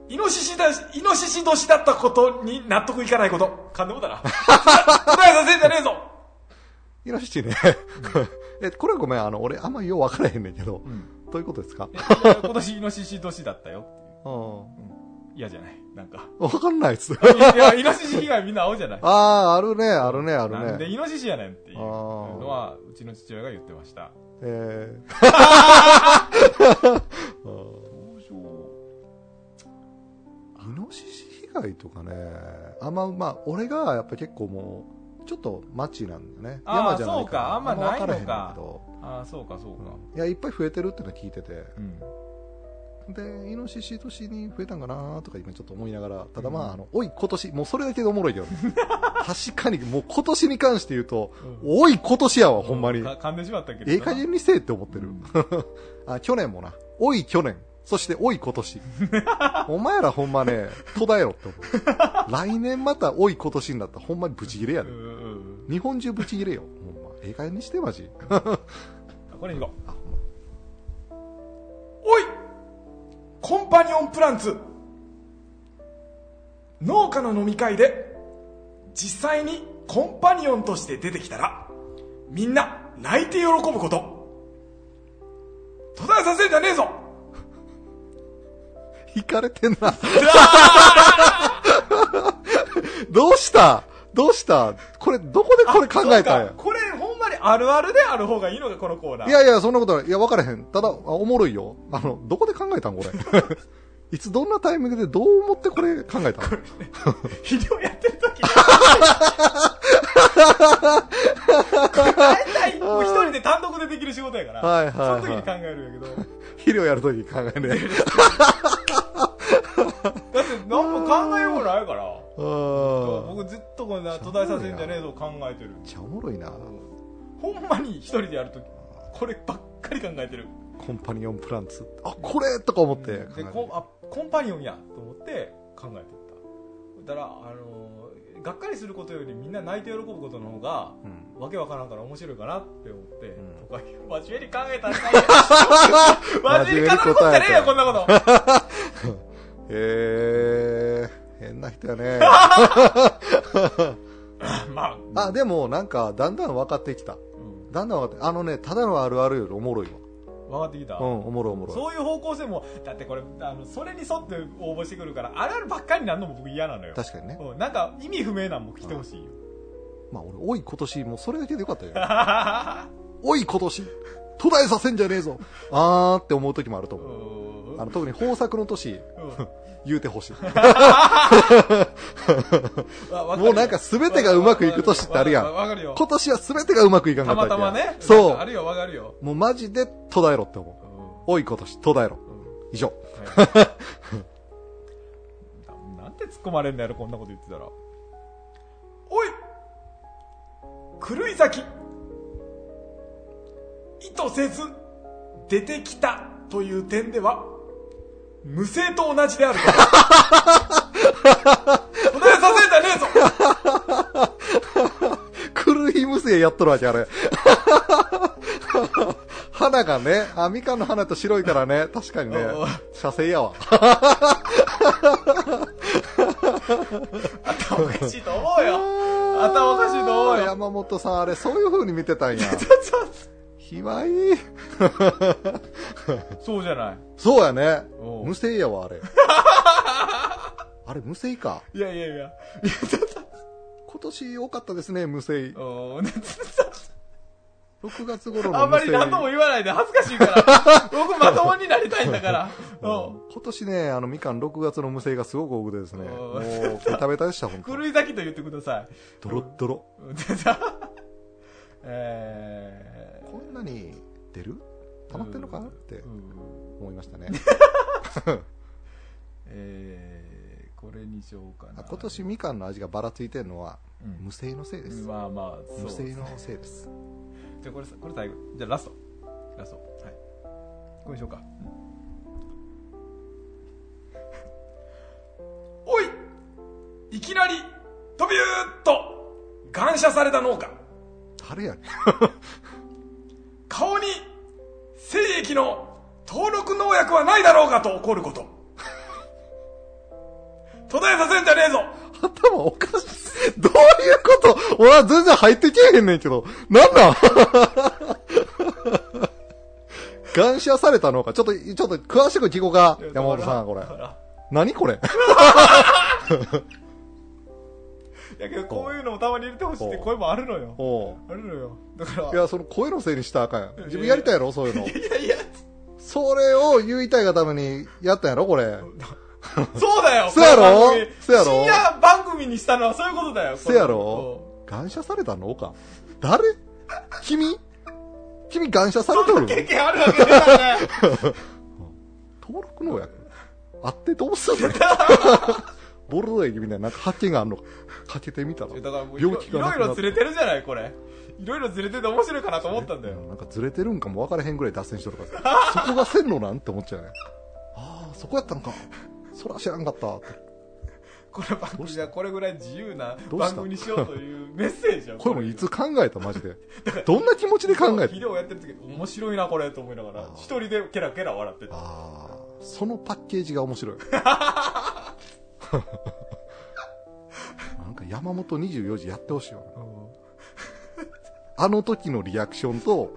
イノシシだイノシシ年だったことに納得いかないこと。勘でもだな。答えさせんじゃねえぞ。イノシシね。えこれはごめん。あの俺あんまりよう分からへんねんけど、どういうことですか？今年イノシシ年だったよっていう。うん。嫌じゃない？なんか。分かんないっす。いやイノシシ被害みんな青じゃない？あああるねあるねあるなんでねイノシシやねんっていうのはうちの父親が言ってましたえー。どうしよイノシシ被害とかねあんままあ俺がやっぱ結構もうちょっと町なんだよね。山じゃないから。そうか。あんまないのか。ああそうかそうか。いやいっぱい増えてるってのは聞いてて。うんでイノシシ年に増えたんかなとか今ちょっと思いながらただまあ,、あのおい今年もうそれだけでおもろいけどね確かにもう今年に関して言うと、おい今年やわほんまに。か噛んでしまったけどな。ええ加減にせえって思ってる、あ去年もな。おい去年。そしておい今年。お前らほんまね途絶えろって思う。来年またおい今年になった。らほんまにブチギレやで。日本中ブチギレよ。ほんま。ええ加減にしてマジ。これに行こう。おいコンパニオンプランツ。農家の飲み会で実際にコンパニオンとして出てきたらみんな泣いて喜ぶこと。途絶えさせんじゃねえぞ。引かれてんな。どうした？どうした？これ、どこでこれ考えたんや？これまにあるあるである方がいいのがこのコーナー。いやいや、そんなことない。いや、分からへん。ただ、あおもろいよ。あの、どこで考えたんこれ？いつどんなタイミングでどう思ってこれ考えたの？肥料 やってる時に。大体、もう一人で単独でできる仕事やから。はいはいはいその時に考えるんやけど。肥料やるとき考えね。だって何も考えようもないから。あ僕ずっとこんな途絶えさせんじゃねえぞ考えてる。めっちゃおもろいな。ほんまに一人でやるとき、こればっかり考えてる。コンパニオンプランツ。あ、これとか思って。でコンあコンパニオンやと思って考えてっただから、あのーがっかりすることよりみんな泣いて喜ぶことの方が、うんわけわからんから面白いかなって思って、んとか真面目に考えたら 真面目に考えたらねえよこんなこと へえ変な人やね。まあ、あ、でもなんか、だんだん分かってきた。うん、だんだん分かって、あのね、ただのあるあるよりおもろいわ。分かってきた、うん、おもろいおもろい。そういう方向性もだってこれあのそれに沿って応募してくるからあるあるばっかりになるのも僕嫌なのよ確かにね。うんなんか意味不明なんも来てほしいよまあ俺、おい今年、もうそれだけでよかったよ。おい今年、途絶えさせんじゃねえぞ。あーって思う時もあるとう思う。んあの、特に豊作の年、うん。言うてほしい。もうなんか全てがうまくいく年ってあるやん。わわかるよ。今年は全てがうまくいかんかたったわけや。またまね。そう。あるよわかるよ、もうマジで途絶えろって思う。うん。おい今年、途絶えろ。以上。はい。なんで突っ込まれんのやろこんなこと言ってたら。おい狂い咲き。意図せず出てきたという点では無声と同じであるから途絶えさせんじゃねえぞ。狂い無声やっとるわけ、あれ。花がね、あ、みかんの花と白いからね、確かにねおうお。う、射精やわ。頭おかしいと思うよ。頭おかしいと思うよ。山本さん、あれ、そういう風に見てたんや。ひわい。そうじゃないそうやね無声やわ、あれ。あれ、無声か。いやいやいや今年多かったですね、無声。おー6 月頃の無声。あんまり何とも言わないで恥ずかしいから。僕まともになりたいんだから。うん今年ね、あの、みかん6月の無声がすごく多くてですね、もおう、ベタベタでした、ほんと。狂い咲きと言ってください。ドロッドロ。えこんなに出る？ー溜まってんのかなってうん思いましたね。えーこれにしようかな。あ今年みかんの味がばらついてるのは、うん無声のせいです。まあまあ、無そう声のせいです。じゃあこれさ、これ最後。じゃあラスト。ラスト。はい。これにしようか。おいいきなり、飛びゅーっと、感謝された農家。誰やねん。顔に、精液の登録農薬はないだろうかと怒ること。途絶えさせんじゃねえぞ頭おかしい。どういうこと？俺は全然入ってけえへんねんけど。なんなん？感謝されたのか？ちょっと、ちょっと詳しく聞こうか。山本さん、これ何これ？いやけどこういうのもたまに入れてほしいって声もあるのよ。あるのよ。だから、いや、その声のせいにしたらあかんやん。自分やりたいやろ、そういうの。いやいや、それを言いたいがためにやったんやろ、これ。そうだよ そうやろ？そうやろ？深夜番組にしたのはそういうことだよ。せやろ？感謝されたのか？誰？君？君感謝されとる？そんな経験あるわけねえからね。登録農薬あってどうすんのボルド液みたいななんか発見があるのか？かけてみたら。だからもういろ病気いろいがなくなっろずれてるじゃない、これ。いろいろずれてて面白いかなと思ったんだよ。なんかずれてるんかも分からへんぐらい脱線しとるから。そこが線路なんて思っちゃうね。ああ、そこやったのか。そら知らんかったって。この番組はこれぐらい自由な番組にしようというメッセージを。これもいつ考えたマジで。どんな気持ちで考えた？肥料やってる時面白いなこれと思いながら一人でケラケラ笑ってたああ、そのパッケージが面白い。なんか山本24時やってほしいよな。あの時のリアクションと、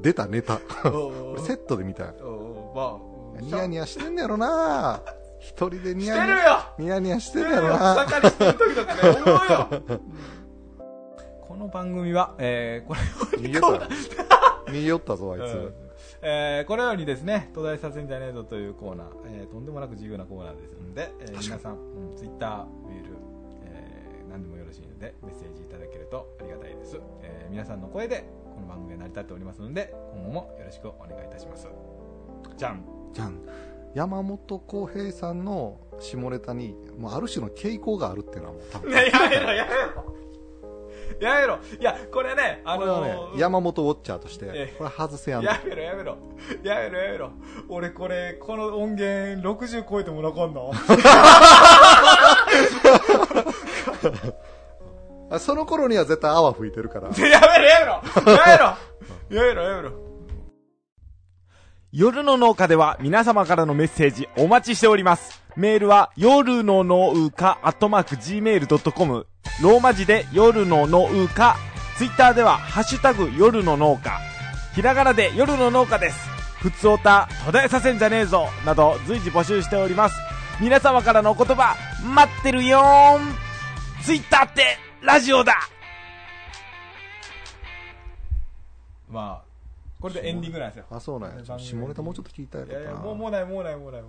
出たネタ。セットで見た。い。おうおうまあニヤニヤしてんねやろな。一人でニヤニヤ。るよ。ニヤニヤししててるるよやろな。草刈りしてる時だってね思うよ。この番組は、えー、これ逃げた。よ逃げよったぞあいつ、うん。えーこのようにですね、途絶えさせんじゃねえぞというコーナー、えーとんでもなく自由なコーナーですので、えー皆さん、うん、ツイッター、メール、えー何でもよろしいので、メッセージいただけるとありがたいです。えー皆さんの声で、この番組は成り立っておりますので、今後もよろしくお願いいたします。じゃん。じゃん山本浩平さんの下ネタにもうある種の傾向があるっていうのはもう多分 ね、やめろ、やめろ。やめろ。いや、これね、あのね山本ウォッチャーとしてええこれ外せやんとやめろやめろやめろやめろ俺これこの音源60超えてもなかんの？あその頃には絶対泡吹いてるから。やめろやめろ。やめろ。やめろ やめろ。夜の農家では皆様からのメッセージお待ちしております。メールは夜の農家アットマーク gmail.com ローマ字で夜の農家。ツイッターではハッシュタグ夜の農家。ひらがなで夜の農家です。ふつおた途絶えさせんじゃねえぞなど随時募集しております。皆様からのお言葉待ってるよーん。ツイッターってラジオだ。まあこれでエンディングなんですよ。あそうなんや。下ネタもうちょっと聞いたやいやいやろもうもうないもうないもうない。も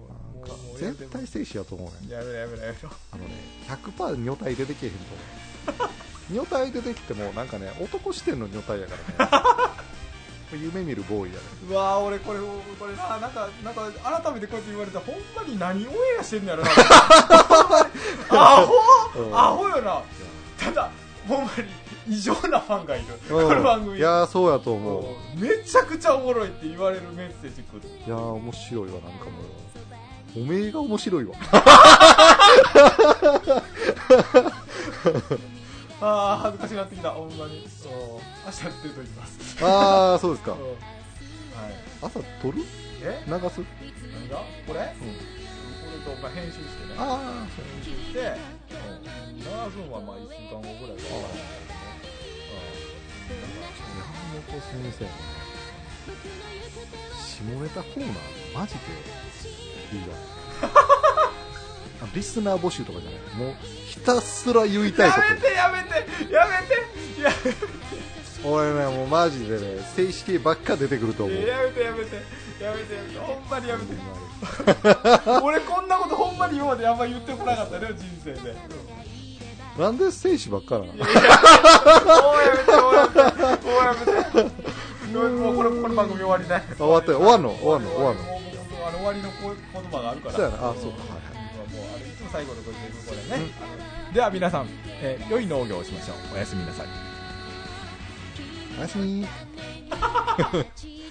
う絶対静止やと思うねん。やめろやめろやめろ。あのね100%女体出てけえへんと思う。女体出てきてもなんかね男視点の女体やからね。夢見るボーイやねうわー俺これこれななんかなんか改めてこうやって言われたらほんまに何オンエアしてんのやろな。アホうん。アホよなただほんまに異常なファンがいる。こうん。の番組。いやーそうやと思う。めちゃくちゃおもろいって言われるメッセージ来るいやー面白いわなんかもう。おめえが面白いわ。ああ恥ずかしなってきた。ほんまに。う。ん明日出ると言います。ああそうですか。う。んはい。朝撮る？え？流す？何が？これ？これとまあ編集してね。あ編集して、うん、流すのはまあ1週間後ぐらいから。ないけどね、山本先生のね下ネタコーナーマジでいいわあリスナー募集とかじゃない。もうひたすら言いうん、たいこやめてやめてやめてやめてと俺ねもうマジでね。静止系ばっか出てくると思う。やめてやめてやめて。やめてほんまにやめて 俺こんなことほんまに今まであんま言ってこなかったね人生で。なんで静止ばっかなの？もうやめてもうやめて。もうこれこの番組終わりね終わったよ終わんの？終わんの？終わんの？あの終わりのこ言葉があるから。そうやな。あそうか。はいもうあれいつも最後のこれこれね、では皆さん、えー良い農業をしましょう。おやすみなさい。おやすみ